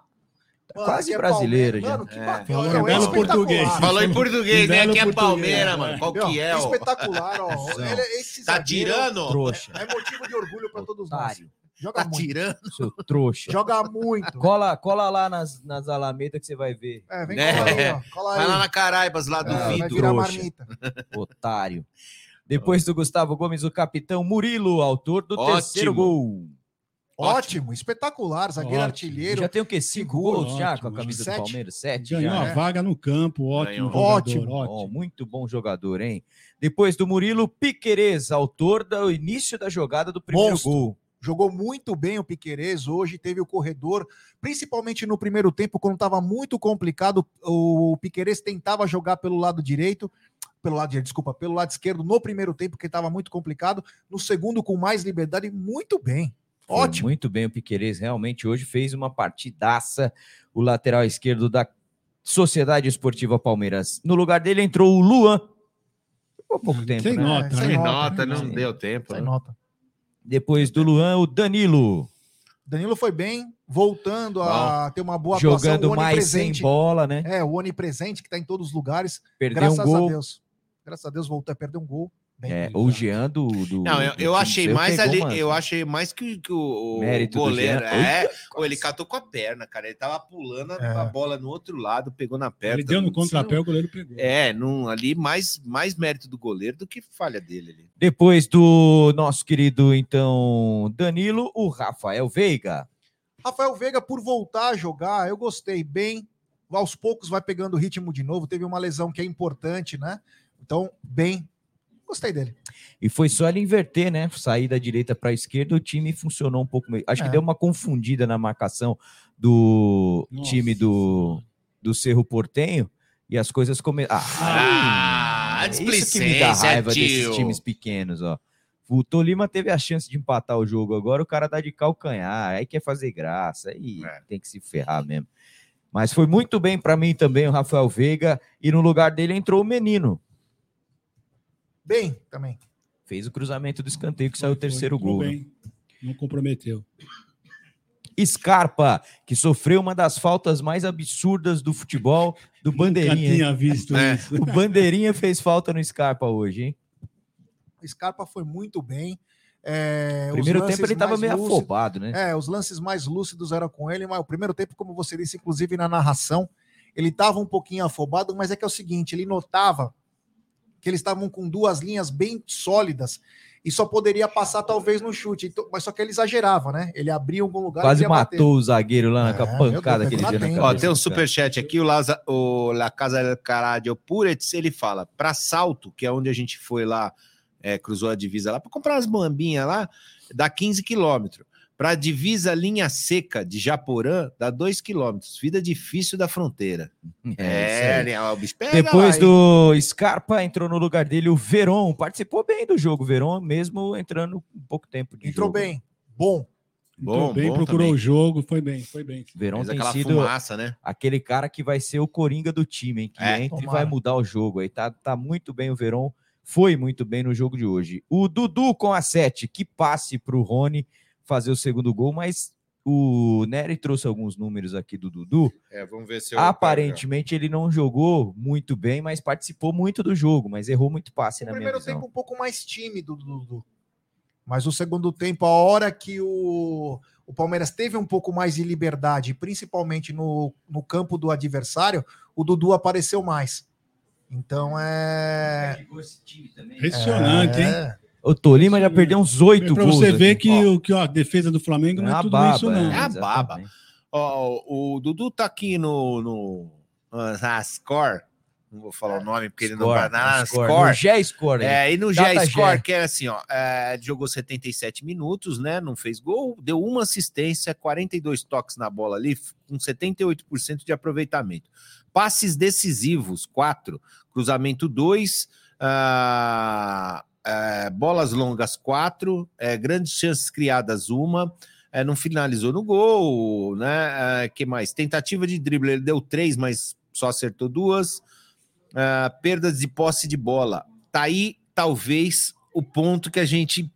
Mano, quase aqui é brasileiro já. Mano, que É. bacana. Falou Não, em é espetacular. português. Falou em português, né? Aqui é Palmeiras, é. mano. Qual que é? ó? Espetacular, ó. Ele, esse Tá zagueiro tirando? Trouxa. É motivo de orgulho pra todos nós. Joga Tá muito. tirando? Seu trouxa. Joga muito. Cola, cola lá nas, nas alamedas que você vai ver. É, vem É. cola aí, ó. Cola Vai aí. lá na Caraibas, lá do É, trouxa. marmita. Otário. Depois do Gustavo Gomes, o capitão Murilo, autor do Ótimo. terceiro gol. Ótimo, espetacular, zagueiro Ótimo. artilheiro. Já tem o quê? Cinco Seguro, gols já com a ótimo. camisa Sete. do Palmeiras? Sete Ganhou já. a né? vaga no campo. Ótimo. Jogador, Ótimo. Ó, muito bom jogador, hein? Depois do Murilo, Piquerez, autor do início da jogada do primeiro Monstro. gol. Jogou muito bem o Piquerez hoje, teve o corredor, principalmente no primeiro tempo, quando estava muito complicado, o Piquerez tentava jogar pelo lado direito, pelo lado direito, desculpa, pelo lado esquerdo no primeiro tempo, que estava muito complicado, no segundo com mais liberdade, muito bem. Foi Ótimo. Muito bem, o Piquerez realmente hoje fez uma partidaça. O lateral esquerdo da Sociedade Esportiva Palmeiras. No lugar dele entrou o Luan. Ficou pouco tempo, Sem né? nota, sem né? Sem nota, nota, não Sim. deu tempo. Sem né? nota. Depois do Luan, o Danilo. Danilo foi bem, voltando a ter uma boa Jogando o mais sem bola, né? É, o onipresente que está em todos os lugares. Perdeu graças um a gol. Deus. Graças a Deus voltou a perder um gol. Bem, É, o Jean do. do Não, eu, eu achei seu mais pegou ali, uma- eu achei mais que, que o, o Mérito do goleiro. Jean. É, Pô, ele catou com a perna, cara. Ele tava pulando a- É. a bola no outro lado, pegou na perna. Ele deu no Não- contrapé, o goleiro pegou. É, num, ali mais, mais mérito do goleiro do que falha dele ali. Depois do nosso querido, então, Danilo, o Rafael Veiga. Rafael Veiga, por voltar a jogar, eu gostei bem. aos poucos vai pegando o ritmo de novo. Teve uma lesão que é importante, né? Então, bem, gostei dele. E foi só ele inverter, né? Sair da direita para a esquerda, o time funcionou um pouco. meio- Acho É. que deu uma confundida na marcação do Nossa time do, do Cerro Portenho e as coisas começaram. Ah, isso que me dá raiva tio. desses times pequenos, ó. O Tolima teve a chance de empatar o jogo, agora o cara dá de calcanhar, aí quer fazer graça, aí É. tem que se ferrar mesmo. Mas foi muito bem para mim também o Rafael Veiga, e no lugar dele entrou o menino. Bem, também. Fez o cruzamento do escanteio que saiu o terceiro Entrou gol. né? bem. Não comprometeu. Scarpa, que sofreu uma das faltas mais absurdas do futebol do Bandeirinha. hein? tinha visto É. isso. O Bandeirinha fez falta no Scarpa hoje, hein? O Scarpa foi muito bem. É, Primeiro tempo ele estava meio afobado, né? É, os lances mais lúcidos eram com ele, mas o primeiro tempo, como você disse, inclusive na narração, ele estava um pouquinho afobado, mas é que é o seguinte, ele notava que eles estavam com duas linhas bem sólidas e só poderia passar talvez no chute, então- mas só que ele exagerava, né? Ele abria algum lugar Quase ia bater. matou o zagueiro lá com a É, pancada Deus, ele deu na tem. cabeça. Ó, tem um superchat aqui, o, Laza, o La Casa del Caradio Puretz, ele fala, para Salto, que é onde a gente foi lá, é, cruzou a divisa lá, para comprar umas bambinhas lá, dá 15 quilômetros. Para a divisa linha seca de Japorã, dá 2 quilômetros. Vida difícil da fronteira. É, isso aí. né, o bicho pega Depois lá, hein? do Scarpa, entrou no lugar dele o Veron. Participou bem do jogo, Veron, mesmo entrando um pouco tempo de Entrou jogo. bem, bom. Entrou Bom, bem, bom procurou também. o jogo, foi bem, foi bem. Verón Fez tem aquela sido fumaça, né? aquele cara que vai ser o coringa do time, hein? Que É, entra e tomara. vai mudar o jogo. Aí tá, tá muito bem o Verón, foi muito bem no jogo de hoje. O Dudu com a 7, que passe pro Rony fazer o segundo gol, mas o Nery trouxe alguns números aqui do Dudu. É, vamos ver se Aparentemente ele não jogou muito bem, mas participou muito do jogo, mas errou muito passe na O minha primeiro visão. tempo um pouco mais tímido do Dudu. Mas o segundo tempo, a hora que o, o Palmeiras teve um pouco mais de liberdade, principalmente no, no campo do adversário, o Dudu apareceu mais. Então é. Impressionante, hein? É. O Tolima já perdeu uns oito gols. você ver aqui. que, Ó, o, que ó, a defesa do Flamengo não É é, uma tudo baba, isso, não. É a Exatamente. baba. Ó, o Dudu tá aqui no, no ah, Score. Não vou falar o nome porque ele não Score, vai na score. Score. No G-Score, É, e no G-Score, que é assim, ó, é, jogou 77 minutos, né? Não fez gol, deu uma assistência, 42 toques na bola ali, com 78% de aproveitamento. Passes decisivos, 4. Cruzamento 2. Bolas longas, 4. grandes chances criadas, uma. É, não finalizou no gol, né? É, que mais? Tentativa de drible, ele deu três, mas só acertou duas. Ah, perdas de posse de bola. Tá aí, talvez, o ponto que a gente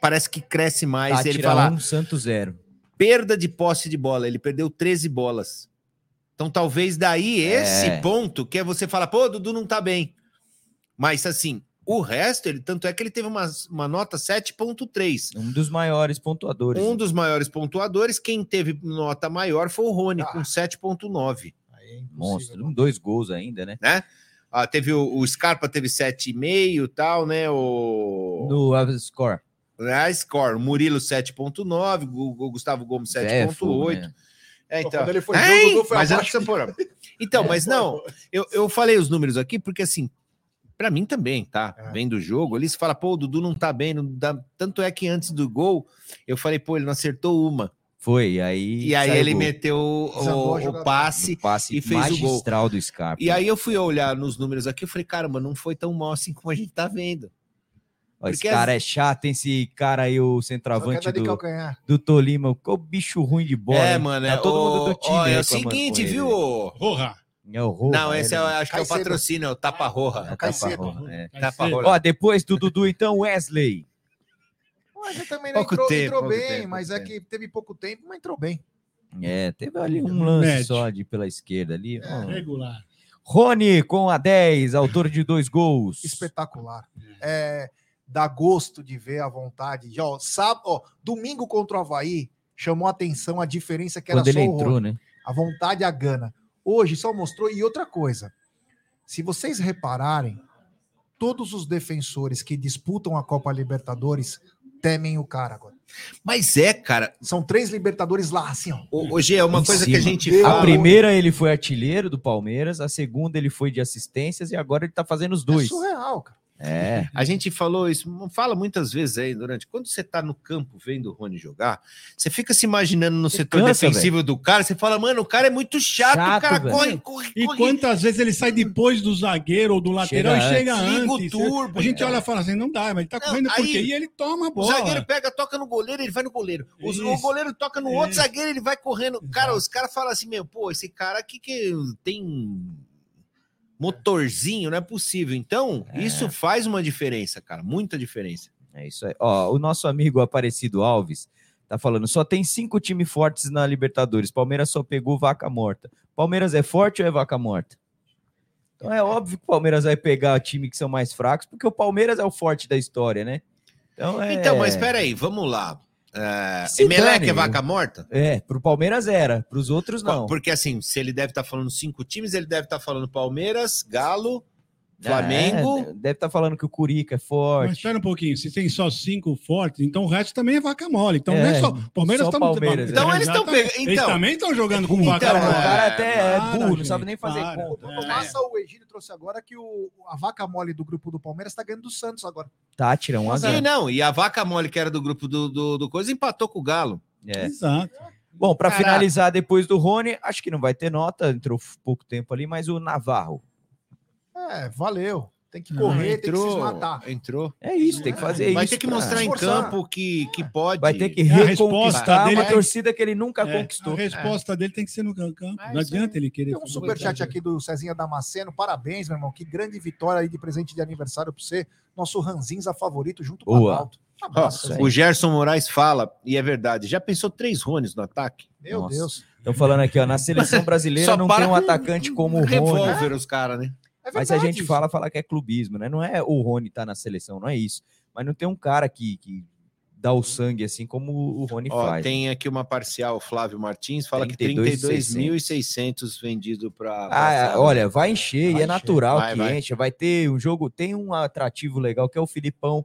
parece que cresce mais. Tá, ele tira fala um, Santos zero. perda de posse de bola. Ele perdeu 13 bolas. Então, talvez daí esse É. ponto que é você falar, pô, Dudu não tá bem. Mas assim, o resto, ele tanto é que ele teve uma, uma nota 7.3. Um dos maiores pontuadores. Um dos maiores pontuadores, quem teve nota maior foi o Rony, com 7.9. Monstro. Dois gols ainda, né? Né? Ah, teve o, o Scarpa teve 7,5 e tal, né? O No uh, score. né, score, o Murilo 7.9, o, o Gustavo Gomes É, 7.8. fogo, né? É, então. Quando ele foi Hein? ver, o Dudu foi mas abaixo. Então, mas não, eu, eu falei os números aqui porque assim, pra mim também, tá? Vendo o jogo, ali você fala, pô, o Dudu não tá bem, não dá... tanto é que antes do gol, eu falei, pô, ele não acertou uma. Foi, e aí. E aí ele gol. meteu o, o passe, O passe e fez o gol. magistral do Scarpa. E aí eu fui olhar nos números aqui, eu falei, caramba, não foi tão mal assim como a gente tá vendo. Ó, esse cara as- é chato, hein? esse cara aí, o centroavante do, do Tolima. O bicho ruim de bola. é, hein? mano, Tá é todo mundo do time. ó, é o seguinte, viu? Porra! É o Roja, Não, esse é, ele- acho que é o Caicedo. patrocínio, é o Tapa Roja. É, Caicedo. tapa roja, é. Tapa Roja. Ó, depois do Dudu, então, Wesley. Mas ele também não Pouco entrou, tempo, entrou pouco bem, tempo, mas pouco é que teve pouco tempo, mas entrou bem. É, teve ali um lance Médio. só de pela esquerda ali. É. ó. Regular. Rony com a 10, autor de dois gols. Espetacular. É, dá gosto de ver a vontade. Já, ó, sábado, ó, domingo contra o Havaí, chamou a atenção a diferença que era Quando ele só o entrou, Rony. né? A vontade e a gana. Hoje só mostrou. E outra coisa, se vocês repararem, todos os defensores que disputam a Copa Libertadores temem o cara agora. Mas é, cara. São três Libertadores lá, assim, ó. Hoje é uma Em coisa que cima. a gente A fala. primeira ele foi artilheiro do Palmeiras, a segunda ele foi de assistências e agora ele tá fazendo os dois. surreal, cara. É. A gente falou isso, fala muitas vezes aí durante. Quando você tá no campo vendo o Rony jogar, você fica se imaginando no setor cansa, defensivo do cara, você fala, mano, o cara é muito chato, o cara velho. corre, corre, E corre. quantas vezes ele sai depois do zagueiro ou do lateral Chega e chega antes. O antes? turbo, a gente então. olha e fala assim, não dá, mas ele tá correndo aí, por quê? E ele toma a O bola. zagueiro pega, toca no goleiro, ele vai no goleiro. O, Isso. o goleiro toca no É. outro zagueiro, ele vai correndo. Cara, os caras falam assim, meu, pô, esse cara aqui que tem motorzinho, não é possível. Então, isso faz uma diferença, cara, muita diferença. É isso aí. Ó, o nosso amigo Aparecido Alves tá falando, só tem cinco times fortes na Libertadores. Palmeiras só pegou vaca morta. Palmeiras é forte ou é vaca morta? Então é óbvio que o Palmeiras vai pegar time que são mais fracos, porque o Palmeiras é o forte da história, né? Então, é... Então, mas espera aí, vamos lá. É, Se Emelec é vaca morta? É, pro Palmeiras era, pros outros não. Porque assim, se ele deve estar falando cinco times, ele deve estar falando Palmeiras, Galo, Flamengo. É, deve estar falando que o Curica é Mas forte. espera um pouquinho, se tem só cinco fortes, então o resto também é vaca mole. Então não é É, só. Palmeiras só tá Palmeiras, Então é. eles estão pegando- Eles então- também estão jogando com Então, vaca o mole. cara até é Para, burro, não gente, sabe nem fazer para. conta. O Massa, o Egílio trouxe agora que o, a vaca mole do grupo do Palmeiras tá ganhando do Santos agora. Tá, tira um E zero. não, e a vaca mole, que era do grupo do, do, do Coisa, empatou com o Galo. É. Exato. Bom, para finalizar depois do Rony, acho que não vai ter nota, entrou pouco tempo ali, mas o Navarro. É, valeu. Tem que Ah, correr, tem que se entrou, matar. Entrou. É isso, tem que fazer Vai isso. ter que pra- mostrar em campo que, que pode. Vai ter que É, reconquistar uma torcida que ele nunca É, conquistou. A resposta dele tem que ser no campo. É não isso adianta ele querer. Tem um superchat aqui do Cezinha Damasceno. Parabéns, meu irmão. Que grande vitória aí de presente de aniversário pra você. Nosso Ranzinza favorito junto com o. Adalto. Cezinha. o Gerson Moraes fala, e é verdade, já pensou três Rones no ataque? Meu Nossa. Deus. Estão falando aqui, ó, na seleção brasileira não para tem um com atacante como o Rony. Revólver os caras, né? É Mas a verdade gente isso. fala, fala que é clubismo, né? Não é o Rony tá na seleção, não é isso. Mas não tem um cara que, que dá o sangue assim como o Rony Ó, faz. tem aqui uma parcial, Flávio Martins, fala que 32.600 32.600 vendido para. Ah, olha, vai encher e Vai é natural encher, vai, que vai. encha. Vai ter um jogo, tem um atrativo legal que é o Filipão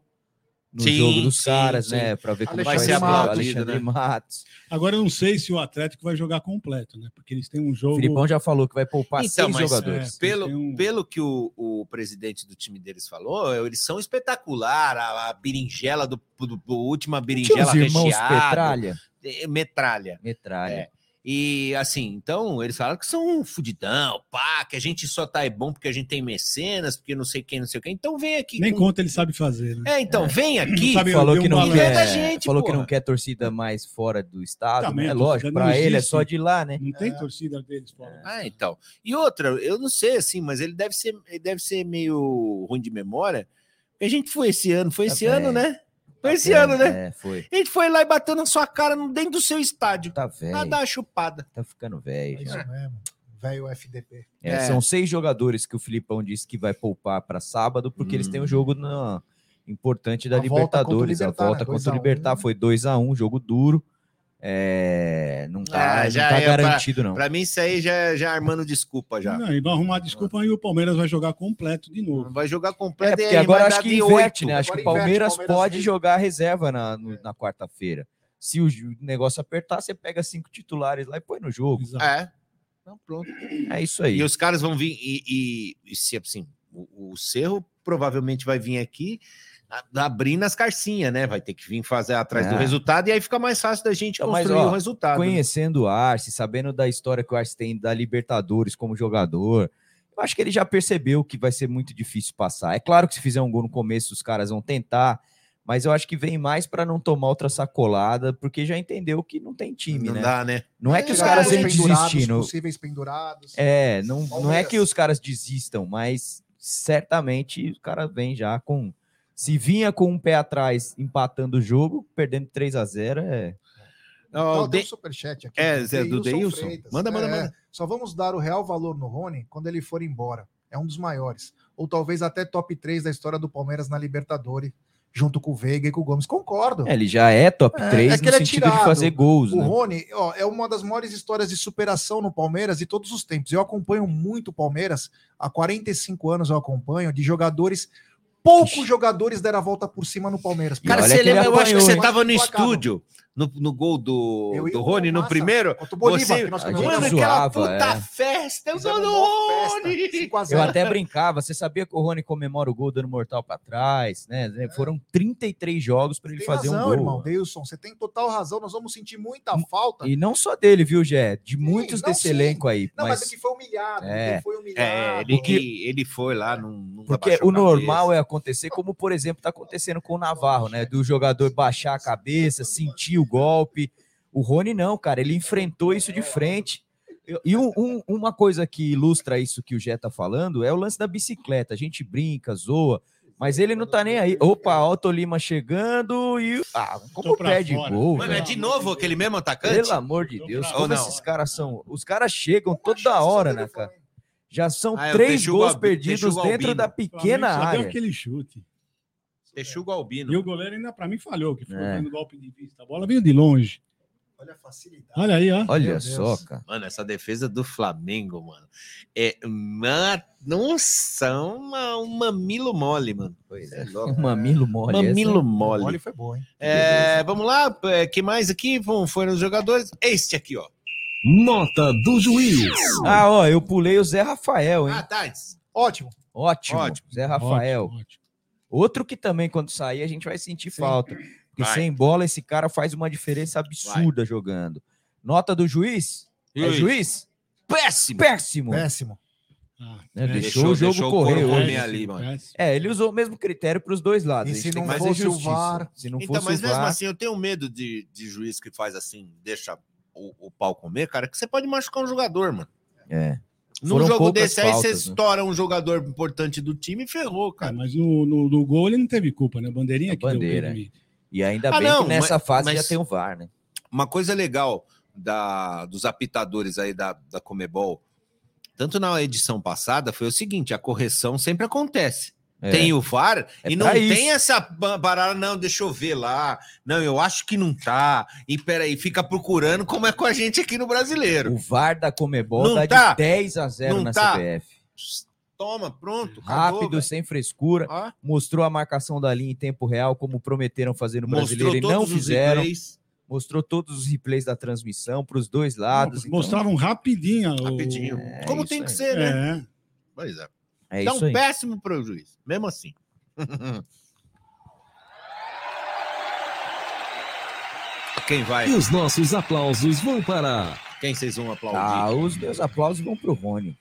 no Sim, jogo dos sim, caras, sim. né? Para ver como Vai vai ser aplaudido, o Alexandre né? Matos. Agora eu não sei se o Atlético vai jogar completo, né? Porque eles têm um O jogo. Filipão já falou que vai poupar Então, seis mas jogadores. É. pelo, um- pelo que o, o presidente do time deles falou, eles são espetacular. A, a berinjela do, do, do última Tinha berinjela os irmãos recheada. Petralha. É, Metralha. Metralha. É. E assim, então eles falaram que são um fudidão, pá, que a gente só tá é bom porque a gente tem mecenas, porque não sei quem, não sei quem. Então vem aqui. Nem com- conta ele sabe fazer, né? É, então vem aqui. Sabe, falou que não. E vem da quer, gente, falou que não quer torcida mais fora do estado. Também, né? a Lógico, para ele é só de lá, né? Não tem torcida deles fora. Ah, então. E outra, eu não sei assim, mas ele deve ser, ele deve ser meio ruim de memória. A gente foi esse ano, foi Tá esse ano, né? Foi esse ano, né? É, foi. A gente foi lá e bateu na sua cara no- dentro do seu estádio. Tá A velho. uma chupada. Tá ficando velho. É isso mesmo. Velho FDP. É, É. São seis jogadores que o Filipão disse que vai poupar para sábado, porque eles têm um jogo na- importante da A volta Libertadores. A Libertad, volta né? contra o 2 a 1. Libertar foi 2 a 1 jogo duro. É, não tá, Ah, não já tá é pra- garantido, não. Pra mim, isso aí já, já armando desculpa já. Não, e vai arrumar desculpa e o Palmeiras vai jogar completo de novo. Vai jogar É, completo porque e aí agora acho que inverte, oito. né? Acho que o inverte, Palmeiras Palmeiras pode jogar reserva na, no- na quarta-feira. Se o negócio apertar, você pega cinco titulares lá e põe no jogo. Exato. É. Então, pronto. É isso aí. E os caras vão vir e, e- e se assim, o, o Cerro provavelmente vai vir aqui abrindo as carcinhas, né? Vai ter que vir fazer atrás do É. resultado e aí fica mais fácil da gente Não, mas, construir ó, o resultado. né? Conhecendo o Arce, sabendo da história que o Arce tem da Libertadores como jogador, eu acho que ele já percebeu que vai ser muito difícil passar. É claro que se fizer um gol no começo, os caras vão tentar, mas eu acho que vem mais para não tomar outra sacolada, porque já entendeu que não tem time, Não né? dá, né? Não é que os caras vêm desistindo. Possíveis pendurados. É, não, não é que os caras desistam, mas certamente o cara vem já com. Se vinha com um pé atrás empatando o jogo, perdendo 3 a 0 é. Então, tem de- um superchat aqui. É, do Zé, do Deilson? Manda, manda, manda. Só vamos dar o real valor no Rony quando ele for embora. É um dos maiores. Ou talvez até top 3 da história do Palmeiras na Libertadores, junto com o Veiga e com o Gomes. Concordo. É, ele já é top É, 3 é que no ele é sentido de tirado. fazer gols, O né? Rony ó, é uma das maiores histórias de superação no Palmeiras de todos os tempos. Eu acompanho muito o Palmeiras, há 45 anos eu acompanho, de jogadores Poucos jogadores deram a volta por cima no Palmeiras. Cara, você lembra, eu acho que você hein? tava no estúdio, no, no gol do, do Rony, no Massa, primeiro. Bolívar, você, nós mano, aquela zoava, puta é. festa, eu sou do festa, Rony. 5 a Eu 0. até brincava, você sabia que o Rony comemora o gol dando mortal pra trás, né? Foram 33 jogos pra ele Tem fazer razão, um gol. irmão. Deilson, você tem total razão. Nós vamos sentir muita falta. E não só dele, viu, Jé? De muitos não, desse sim. elenco aí. Não, mas, mas é que foi humilhado. É. Ele foi humilhado. É, ele, que, ele foi lá num. num Porque o normal é acontecer, como por exemplo está acontecendo com o Navarro, né? Do jogador baixar a cabeça, sentir o golpe. O Rony não, cara, ele enfrentou isso de frente. E um- um- uma coisa que ilustra isso que o Jé tá falando é o lance da bicicleta. A gente brinca, zoa, mas ele não tá nem aí. Opa, Alto Lima chegando e. Ah, como perde fora. gol? Mano, é de novo aquele mesmo atacante? Pelo amor de Deus, como não? esses caras são. Os caras chegam toda hora, né, cara? Já são Ah, é três gols perdidos dentro da pequena Só deu área. aquele chute. Texugo Albino. E o goleiro ainda, pra mim, falhou, que foi É. dando golpe de vista. A bola veio de longe. Olha a facilidade. Olha aí, ó. Olha só, cara. Mano, essa defesa do Flamengo, mano. É uma. Nossa, uma, um mamilo mole, mano. Pois é. Um mamilo mole. Mamilo essa- mole. Mole foi bom, hein? É, vamos lá, é, que mais aqui? Vão- Foram os jogadores. Este aqui, ó. Nota do juiz. Ah, ó, eu pulei o Zé Rafael, hein? Ah, tá. Ótimo. Ótimo. ótimo. Zé Rafael. Ótimo, ótimo. Outro que também, quando sair, a gente vai sentir falta. Porque Vai. sem bola, esse cara faz uma diferença absurda jogando. Nota do juiz? É Juiz. juiz? Péssimo. Péssimo. Péssimo. Ah, né? é, Deixou, o jogo deixou correr correr hoje. ali, mano. É, ele usou o mesmo critério para os dois lados. E se não fosse o. VAR? Se não Então, fosse mas o mesmo VAR, assim, eu tenho medo de, de juiz que faz assim, deixa o, o pau comer, cara, que você pode machucar um jogador, mano. é. Num Foram jogo desse aí, você faltas, né? estoura um jogador importante do time e ferrou, Cara, cara. mas no, no, no gol ele não teve culpa, né? Bandeirinha A que deu bandeira. limite. E ainda Ah, bem não, que nessa mas- fase mas- já tem o VAR, né? Uma coisa legal da, dos apitadores aí da, da Comebol, tanto na edição passada, foi o seguinte: a correção sempre acontece. É. Tem o VAR É e não pra tem isso. essa parada, não, deixa eu ver lá. Não, eu acho que não tá. E peraí, fica procurando como é com a gente aqui no brasileiro. O VAR da Comebol Não tá? de 10 a 0 Não na tá? CBF. Toma, pronto. acabou, Rápido, velho. sem frescura. Ó, Mostrou a marcação da linha em tempo real, como prometeram fazer no mostrou brasileiro e não fizeram. replays. Mostrou todos os replays da transmissão para os dois lados. então- Mostravam rapidinho. o- Rapidinho. É Como isso tem que ser, né? É. Pois é. É Dá isso um aí. péssimo prejuízo, mesmo assim. Quem vai? E os nossos aplausos vão para. Quem vocês vão aplaudir? Ah, os meus aplausos vão pro Rony.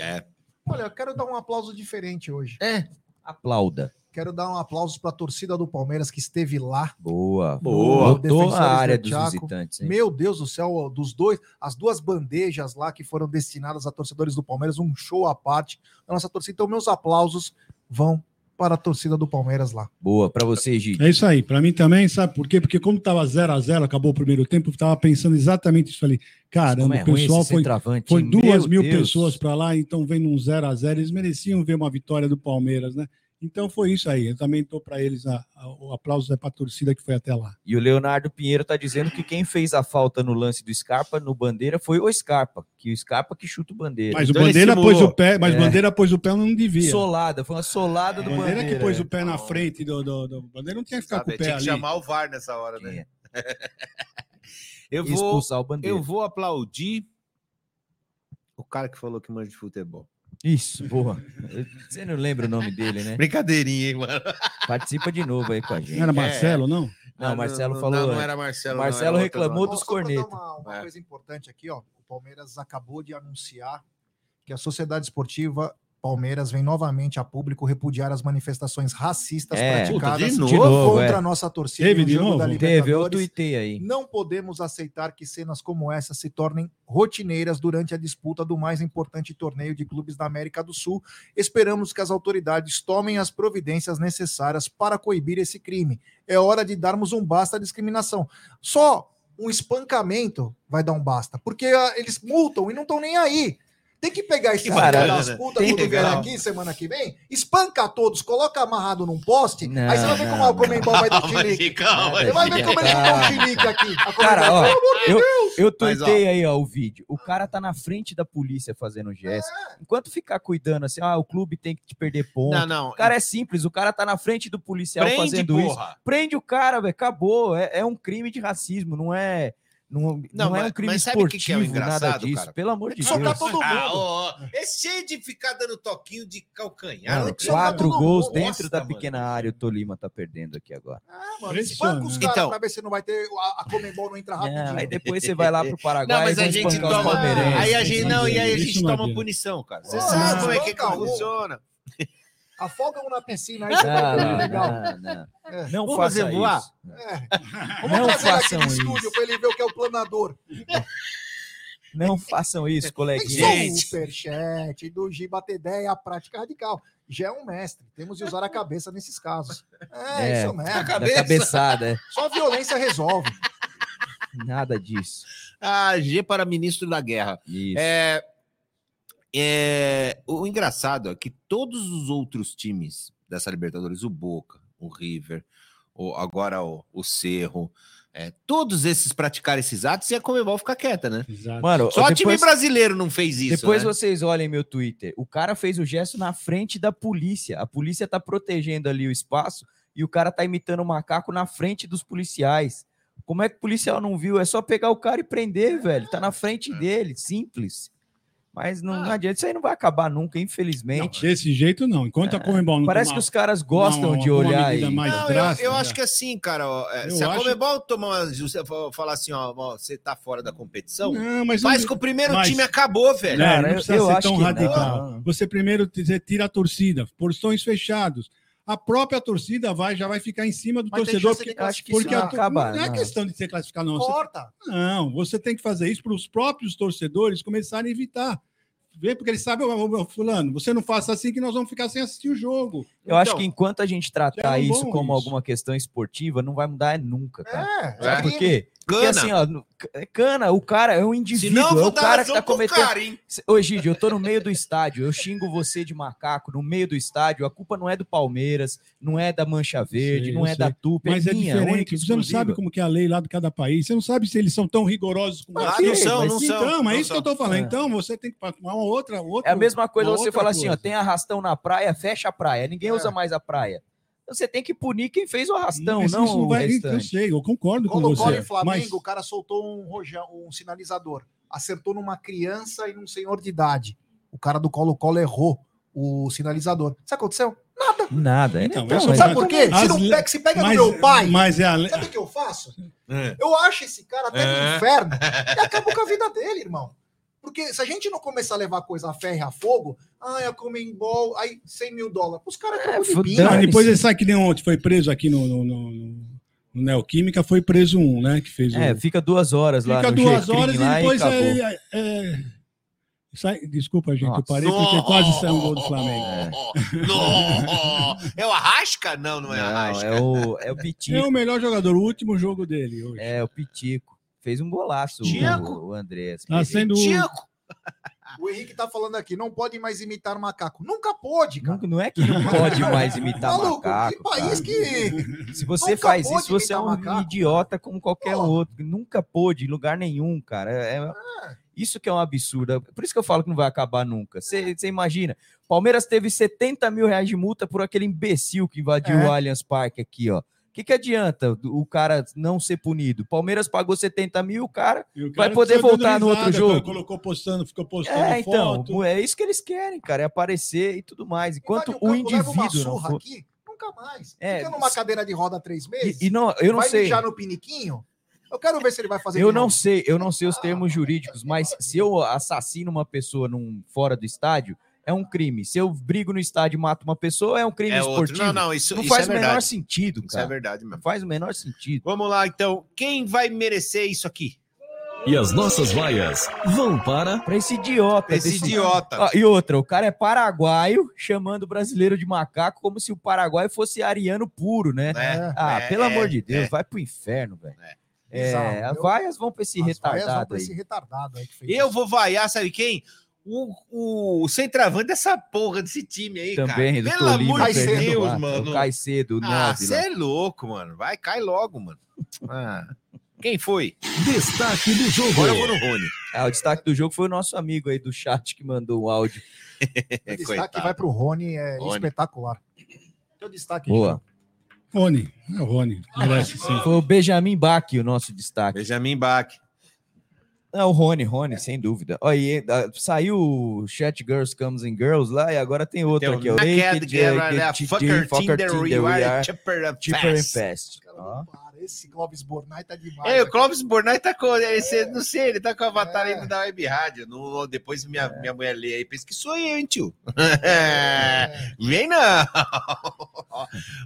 É. Olha, eu quero dar um aplauso diferente hoje. É. Aplauda. Quero dar um aplauso para a torcida do Palmeiras que esteve lá. Boa. Boa. Botou Defensores a área do dos visitantes. hein? Meu Deus do céu, dos dois, as duas bandejas lá que foram destinadas a torcedores do Palmeiras, um show à parte da nossa torcida. Então, meus aplausos vão para a torcida do Palmeiras lá. Boa, para você, Gide. É isso aí. Para mim também, sabe por quê? Porque como tava 0 a 0 acabou o primeiro tempo, eu tava pensando exatamente isso ali. Caramba, é o pessoal foi, foi duas Meu mil Deus. pessoas para lá, então vem num 0 a 0 Eles mereciam ver uma vitória do Palmeiras, né? Então foi isso aí. Eu também estou para eles, a- a- o aplauso é para a torcida que foi até lá. E o Leonardo Pinheiro tá dizendo que quem fez a falta no lance do Scarpa, no Bandeira, foi o Scarpa. Que o Scarpa que chuta o Bandeira. Mas Então o Bandeira pôs o pé, mas É. Bandeira pôs o pé não devia. Solada, foi uma solada do O Bandeira Bandeira. que pôs é. o pé na frente do, do, do Bandeira não tinha que ficar Sabe, com o pé tinha que ali. chamar o VAR nessa hora, né? eu, vou, expulsar o Bandeira. eu vou aplaudir o cara que falou que manja de futebol. Isso, boa. Você não lembra o nome dele, né? Brincadeirinha, hein, mano? Participa de novo aí com a gente. Não era Marcelo, não? Não, Ah, o Marcelo não, falou. Não, não era Marcelo. Marcelo não, era reclamou outro dos cornetas. Uma, uma É. coisa importante aqui, ó. O Palmeiras acabou de anunciar que a Sociedade Esportiva Palmeiras vem novamente a público repudiar as manifestações racistas É. praticadas Puta, de novo, contra é. a nossa torcida Teve no de novo? da Teve, eu Libertadores. tuitei aí. Não podemos aceitar que cenas como essa se tornem rotineiras durante a disputa do mais importante torneio de clubes da América do Sul. Esperamos que as autoridades tomem as providências necessárias para coibir esse crime. É hora de darmos um basta à discriminação. Só um espancamento vai dar um basta, porque ah, eles multam e não estão nem aí. Tem que pegar esse cara das né? putas quando que vier legal. aqui semana que vem, espanca todos, coloca amarrado num poste, Não, aí você vai ver como não, o Comembol vai dar Calma, chilique. calma, Você vai ver como vão dar um chilique aqui. Cara, ó, pelo amor de eu, Deus! eu tuitei aí, ó, o vídeo. O cara tá na frente da polícia fazendo gesto. Enquanto ficar cuidando assim, ah, o clube tem que te perder ponto. Não, não. O cara é simples, o cara tá na frente do policial Prende, fazendo isso. porra. Prende o cara, velho, acabou. É, é um crime de racismo, não é. Não, não, é mas- um crime mas sabe o que esportivo, que é o nada engraçado, disso. cara? Pelo amor de Deus. socar todo mundo. Ah, ó, ó, é cheio de ficar dando toquinho de calcanhar. Mano, quatro todo gols mundo. dentro Nossa, da mano. pequena área, o Tolima tá perdendo aqui agora. Mano, espanca os caras Então- pra ver se não vai ter. A, a Comembol não entra rapidinho. Não, aí depois você vai lá pro Paraguai Não, mas e a gente toma. Aí a gente não, e aí a gente não toma punição, cara. Você Ah, sabe como é que, um. funciona. Afoga um na piscina aí, você vai Não, ver não, legal. não, não. É. Não Vamos faça fazer voar? isso. É. Vamos Não trazer ele aqui façam no isso. estúdio pra ele ver o que é o planador. Não façam isso, Tem coleguinha. superchat do Giba Ideia, a prática radical. Já é um mestre. Temos de usar a cabeça nesses casos. É, isso mesmo. da cabeçada, é. Só violência resolve. Nada disso. Ah, G para ministro da guerra. Isso. É, é, o engraçado é que todos os outros times dessa Libertadores, o Boca, o River, o, agora o, o Cerro, é, todos esses praticaram esses atos e a Comebol fica quieta, né? Mano, Só o time depois- brasileiro não fez isso. Depois né? vocês olhem meu Twitter. O cara fez o gesto na frente da polícia. A polícia tá protegendo ali o espaço e o cara tá imitando o macaco na frente dos policiais. Como é que o policial não viu? É só pegar o cara e prender, velho. Tá na frente É. dele, simples. Mas não, Ah. não adianta, isso aí não vai acabar nunca, infelizmente. Desse jeito, não. Enquanto a Comembol não Parece tomar- que os caras gostam uma- de olhar aí. mais Não, eu, drástica, eu né? acho que assim, cara, ó, é, Eu se a acho- Comebol tomar uma falar assim, ó, ó, você tá fora da competição, Não, mas faz não- que o primeiro mas- time acabou, velho. É, Cara, não eu- precisa eu ser acho tão não. radical. Você primeiro tira a torcida, portões fechados. A própria torcida vai, já vai ficar em cima do Mas torcedor. Porque, acho que porque não a acaba, não é não. questão de ser classificado, não. Você- Corta. não, você tem que fazer isso para os próprios torcedores começarem a evitar. Vê, porque eles sabem, ô, fulano, você não faça assim que nós vamos ficar sem assistir o jogo. Eu acho Então, que enquanto a gente tratar é um isso como isso. alguma questão esportiva, não vai mudar nunca, cara. É, Sabe É. por quê? Porque Cana. assim, ó, é cana, o cara é um indivíduo, Senão eu é o dar cara que tá cometendo. cara, hein? Ô, Gide, eu tô no meio do estádio, eu xingo você de macaco no meio do estádio, a culpa não é do Palmeiras, não é da Mancha Verde, Sei, não é sei. da Tupi, Mas é minha, única diferente. e Você não sabe como que é a lei lá de cada país. Você não sabe se eles são tão rigorosos com Ah, não são, Mas não então, são, é não isso que eu tô são. falando. É. Então, você tem que tomar uma outra, outra É a mesma coisa você falar assim, ó, tem arrastão na praia, fecha a praia, ninguém É. usa mais a praia. Você tem que punir quem fez o arrastão, Mas não, isso o vai- Eu sei, eu concordo com Colo-Colo você. em Flamengo, Mas o cara soltou um, rojão, um sinalizador. Acertou numa criança e num senhor de idade. O cara do Colo-Colo errou o sinalizador. Sabe o que aconteceu? Nada. Nada. Então, Então, isso mas- Sabe por quê? Se, As não le- pega, se pega mas- no meu pai, Mas é a sabe o que eu faço? É. Eu acho esse cara até É. inferno e acabo com a vida dele, irmão. Porque se a gente não começar a levar coisa a ferro e a fogo, ai, a Comembol, aí 100 mil dólares. Os caras É, de fudão. pinga. Ah, depois ele sabe que nem ontem foi preso aqui no, no, no, no- no Neoquímica, foi preso um, né? Que fez É, o. fica duas horas lá Fica no duas horas e depois acabou. é, é- é- sai- Desculpa, gente, eu Nossa. parei porque quase saiu um gol do Flamengo. Não! É o Arrasca? Não, não é Não, Arrasca. é o, é o Pitico. É o melhor jogador, o último jogo dele hoje. É, o Pitico. Fez um golaço Tico. o, o Andrés. Tá sendo. Tico! O Henrique tá falando aqui, não pode mais imitar macaco. Nunca pôde, cara. Não, não é que não pode mais imitar Maluco, macaco. que país cara. que. Se você nunca faz isso, você é um macaco, idiota como qualquer Pô. outro. Nunca pôde, em lugar nenhum, cara. É, é- Isso que é um absurdo. Por isso que eu falo que não vai acabar nunca. Você você imagina, Palmeiras teve 70 mil reais de multa por aquele imbecil que invadiu É. o Allianz Parque aqui, ó. O que, que adianta o cara não ser punido? Palmeiras pagou 70 mil, o cara E o vai cara poder ficou dando voltar no outro jogo. Colocou postando, ficou postando É, então, foto. é isso que eles querem, cara, é aparecer e tudo mais. Enquanto Invade o campo, leva uma indivíduo não surra for. aqui, nunca mais. É, Fica numa cadeira de roda três meses. E, e não, eu não vai sei. mijar no piniquinho. Eu quero ver se ele vai fazer Eu não novo. sei, eu não sei os termos jurídicos, mas se eu assassino uma pessoa num, fora do estádio, é um crime. Se eu brigo no estádio e mato uma pessoa, é um crime É outro. esportivo. Não, não, isso, não isso faz é o menor sentido, Isso é cara. verdade Não mesmo. faz o menor sentido. Vamos lá, então. Quem vai merecer isso aqui? E as nossas vaias vão para. Pra esse idiota. Esse desse- idiota. Ó, e outra, o cara é paraguaio, chamando o brasileiro de macaco como se o Paraguai fosse ariano puro, né? É, ah, é, pelo é, amor de Deus, é. vai pro inferno, velho. É, Bizarro, as eu- vaias vão pra esse As vaias vão retardado pra aí. esse retardado aí que fez Eu isso. vou vaiar, sabe quem? O, o centroavante dessa porra desse time aí, Também, cara. Pelo Tolima, amor de Deus, lá. mano. O Caicedo, o Ah, 9 você é louco, mano. Vai, cai logo, mano. Ah, quem foi? Destaque do jogo. Agora eu vou no Rony. Ah, o destaque do jogo foi o nosso amigo aí do chat que mandou o áudio. O destaque vai para o Rony, é Rony. espetacular. Teu destaque, Boa. Rony, é o Rony. Merece sim. Foi o Benjamin Bach o nosso destaque. Benjamin Bach. Não, o Rony, Rony, sem dúvida. Olha, e, ah, saiu o Chat Girls Comes and Girls lá e agora tem outro Tem aqui. ó. Naked Girl, né? Fucker Tinder, Tinder, we are cheaper and fast. Ó. Esse Clóvis Bornai tá demais. É, o. Clóvis Bornai tá com. Esse, não sei, ele tá com o avatar ainda da Web Rádio. No, depois minha, minha mulher lê aí, pensa que sou eu, hein, tio? Vem não!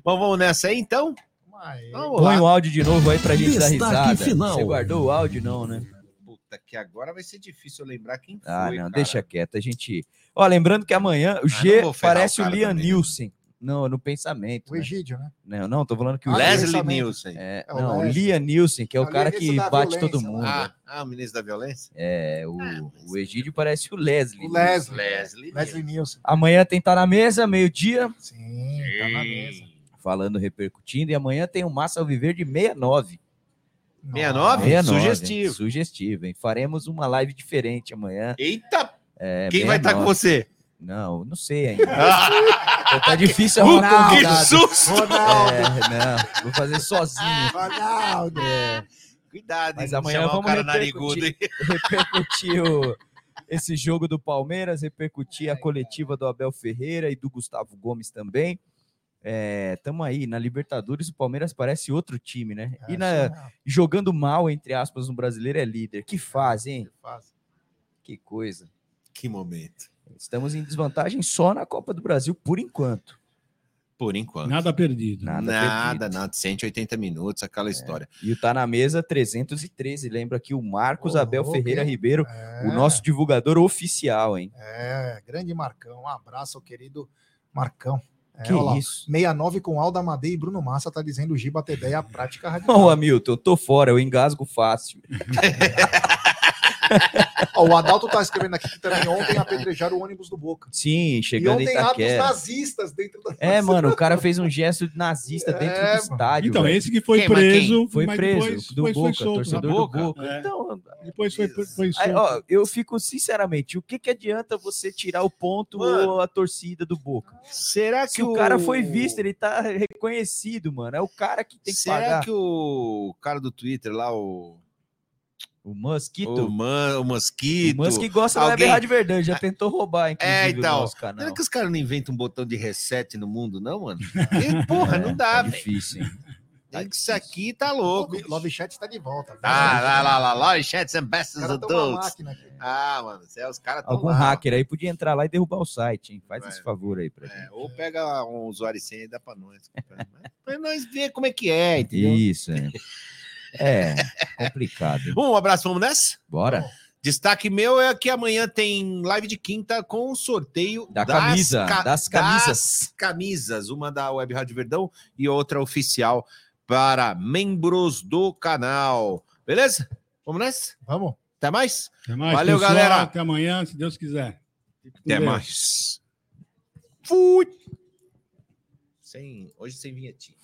Bom, vamos nessa aí então? Vamos Põe lá. o áudio de novo aí pra gente dar Destaque risada. final. Você guardou o áudio, não, né? Puta, que agora vai ser difícil eu lembrar quem foi. Ah, não, cara. deixa quieto. A gente. Ó, lembrando que amanhã o não G parece o Liam também, Nilson. Não, no pensamento. O Egídio, né? Não, não, tô falando que o Ah, Leslie. Nielsen. É, É o não, o. Liam Nilson, que é o É o cara que bate todo mundo. Ah, ah, o ministro da violência? É, o, o Egídio parece o Leslie. O Leslie. Leslie. Leslie Nielsen. Amanhã tem Tá na Mesa, meio-dia. Sim, tá na mesa. Falando, repercutindo. E amanhã tem o Massa Alviverde 69. 69? 69, Sugestivo. Sugestivo, hein? Faremos uma live diferente amanhã. Eita! É, Quem vai estar com 69. você? Não, não sei ainda. tá difícil Uh, arrumar que susto! Ronaldo. É, não, vou fazer sozinho. Ronaldo. É, Cuidado, mas hein, amanhã chamar o vamos cara narigudo, repercutir, repercutir o- esse jogo do Palmeiras, repercutir a coletiva do Abel Ferreira e do Gustavo Gomes também. É, tamo aí, na Libertadores o Palmeiras parece outro time, né? É, E na, jogando mal, entre aspas, no brasileiro é líder. Que fase, hein? Que coisa. Que momento. Estamos em desvantagem só na Copa do Brasil, por enquanto. Por enquanto. Nada perdido. Nada, Nada, perdido. nada. 180 minutos, aquela história. E o Tá na Mesa 313. Lembra que o Marcos Ô, Abel louco, Ferreira? Ribeiro, É. o nosso divulgador oficial, hein? É, grande Marcão. Um abraço ao querido Marcão. É, Que olha lá, isso? 69 com Alda Amadei e Bruno Massa tá dizendo o Giba Tedeia a prática radical. Ô, Hamilton, eu tô fora, eu engasgo fácil. Ó, o Adalto tá escrevendo aqui que também ontem apedrejaram o ônibus do Boca. Sim, E chegando em ontem atos Itaquera. nazistas dentro da É, mano, o cara fez um gesto nazista dentro É, do estádio. Então, velho. esse que foi Quem, preso, Foi preso, depois, do depois Boca, solto. torcedor na do Boca. Boca. É. Então, Depois foi, foi Aí, solto. ó, eu fico sinceramente, o que, que adianta você tirar o ponto Mano. ou a torcida do Boca? Será que Se o cara foi visto, ele tá reconhecido, mano. É o cara que tem que Será pagar. que o cara do Twitter lá, o. O Mosquito. O, man, o Mosquito. O Musk gosta da Web alguém- Rádio Verdão, já tentou roubar, inclusive, É, o então. nosso canal. Será que os caras não inventam um botão de reset no mundo, não, mano? E, porra, não dá, tá velho. difícil, hein? Isso aqui tá louco. Love, Love Chat tá de volta. Ah, lá, lá, lá, lá, chats and best adults. Ah, mano, cê- os caras tão Algum lá. hacker aí podia entrar lá e derrubar o site, hein? Faz esse favor aí pra gente. É, ou pega um usuário e senha e dá pra nós. pra nós ver como é que é, entendeu? Isso, é. É, complicado. Um abraço, vamos nessa? Bora. Destaque meu é que amanhã tem live de quinta com o sorteio Da camisa, das camisas. das camisas, uma da Web Rádio Verdão e outra oficial para membros do canal. Beleza? Vamos nessa? Vamos. Até mais? Até mais, Valeu, pessoal. galera. Até amanhã, se Deus quiser. Até Deus. mais. Fui. Sem, hoje sem vinhetinha.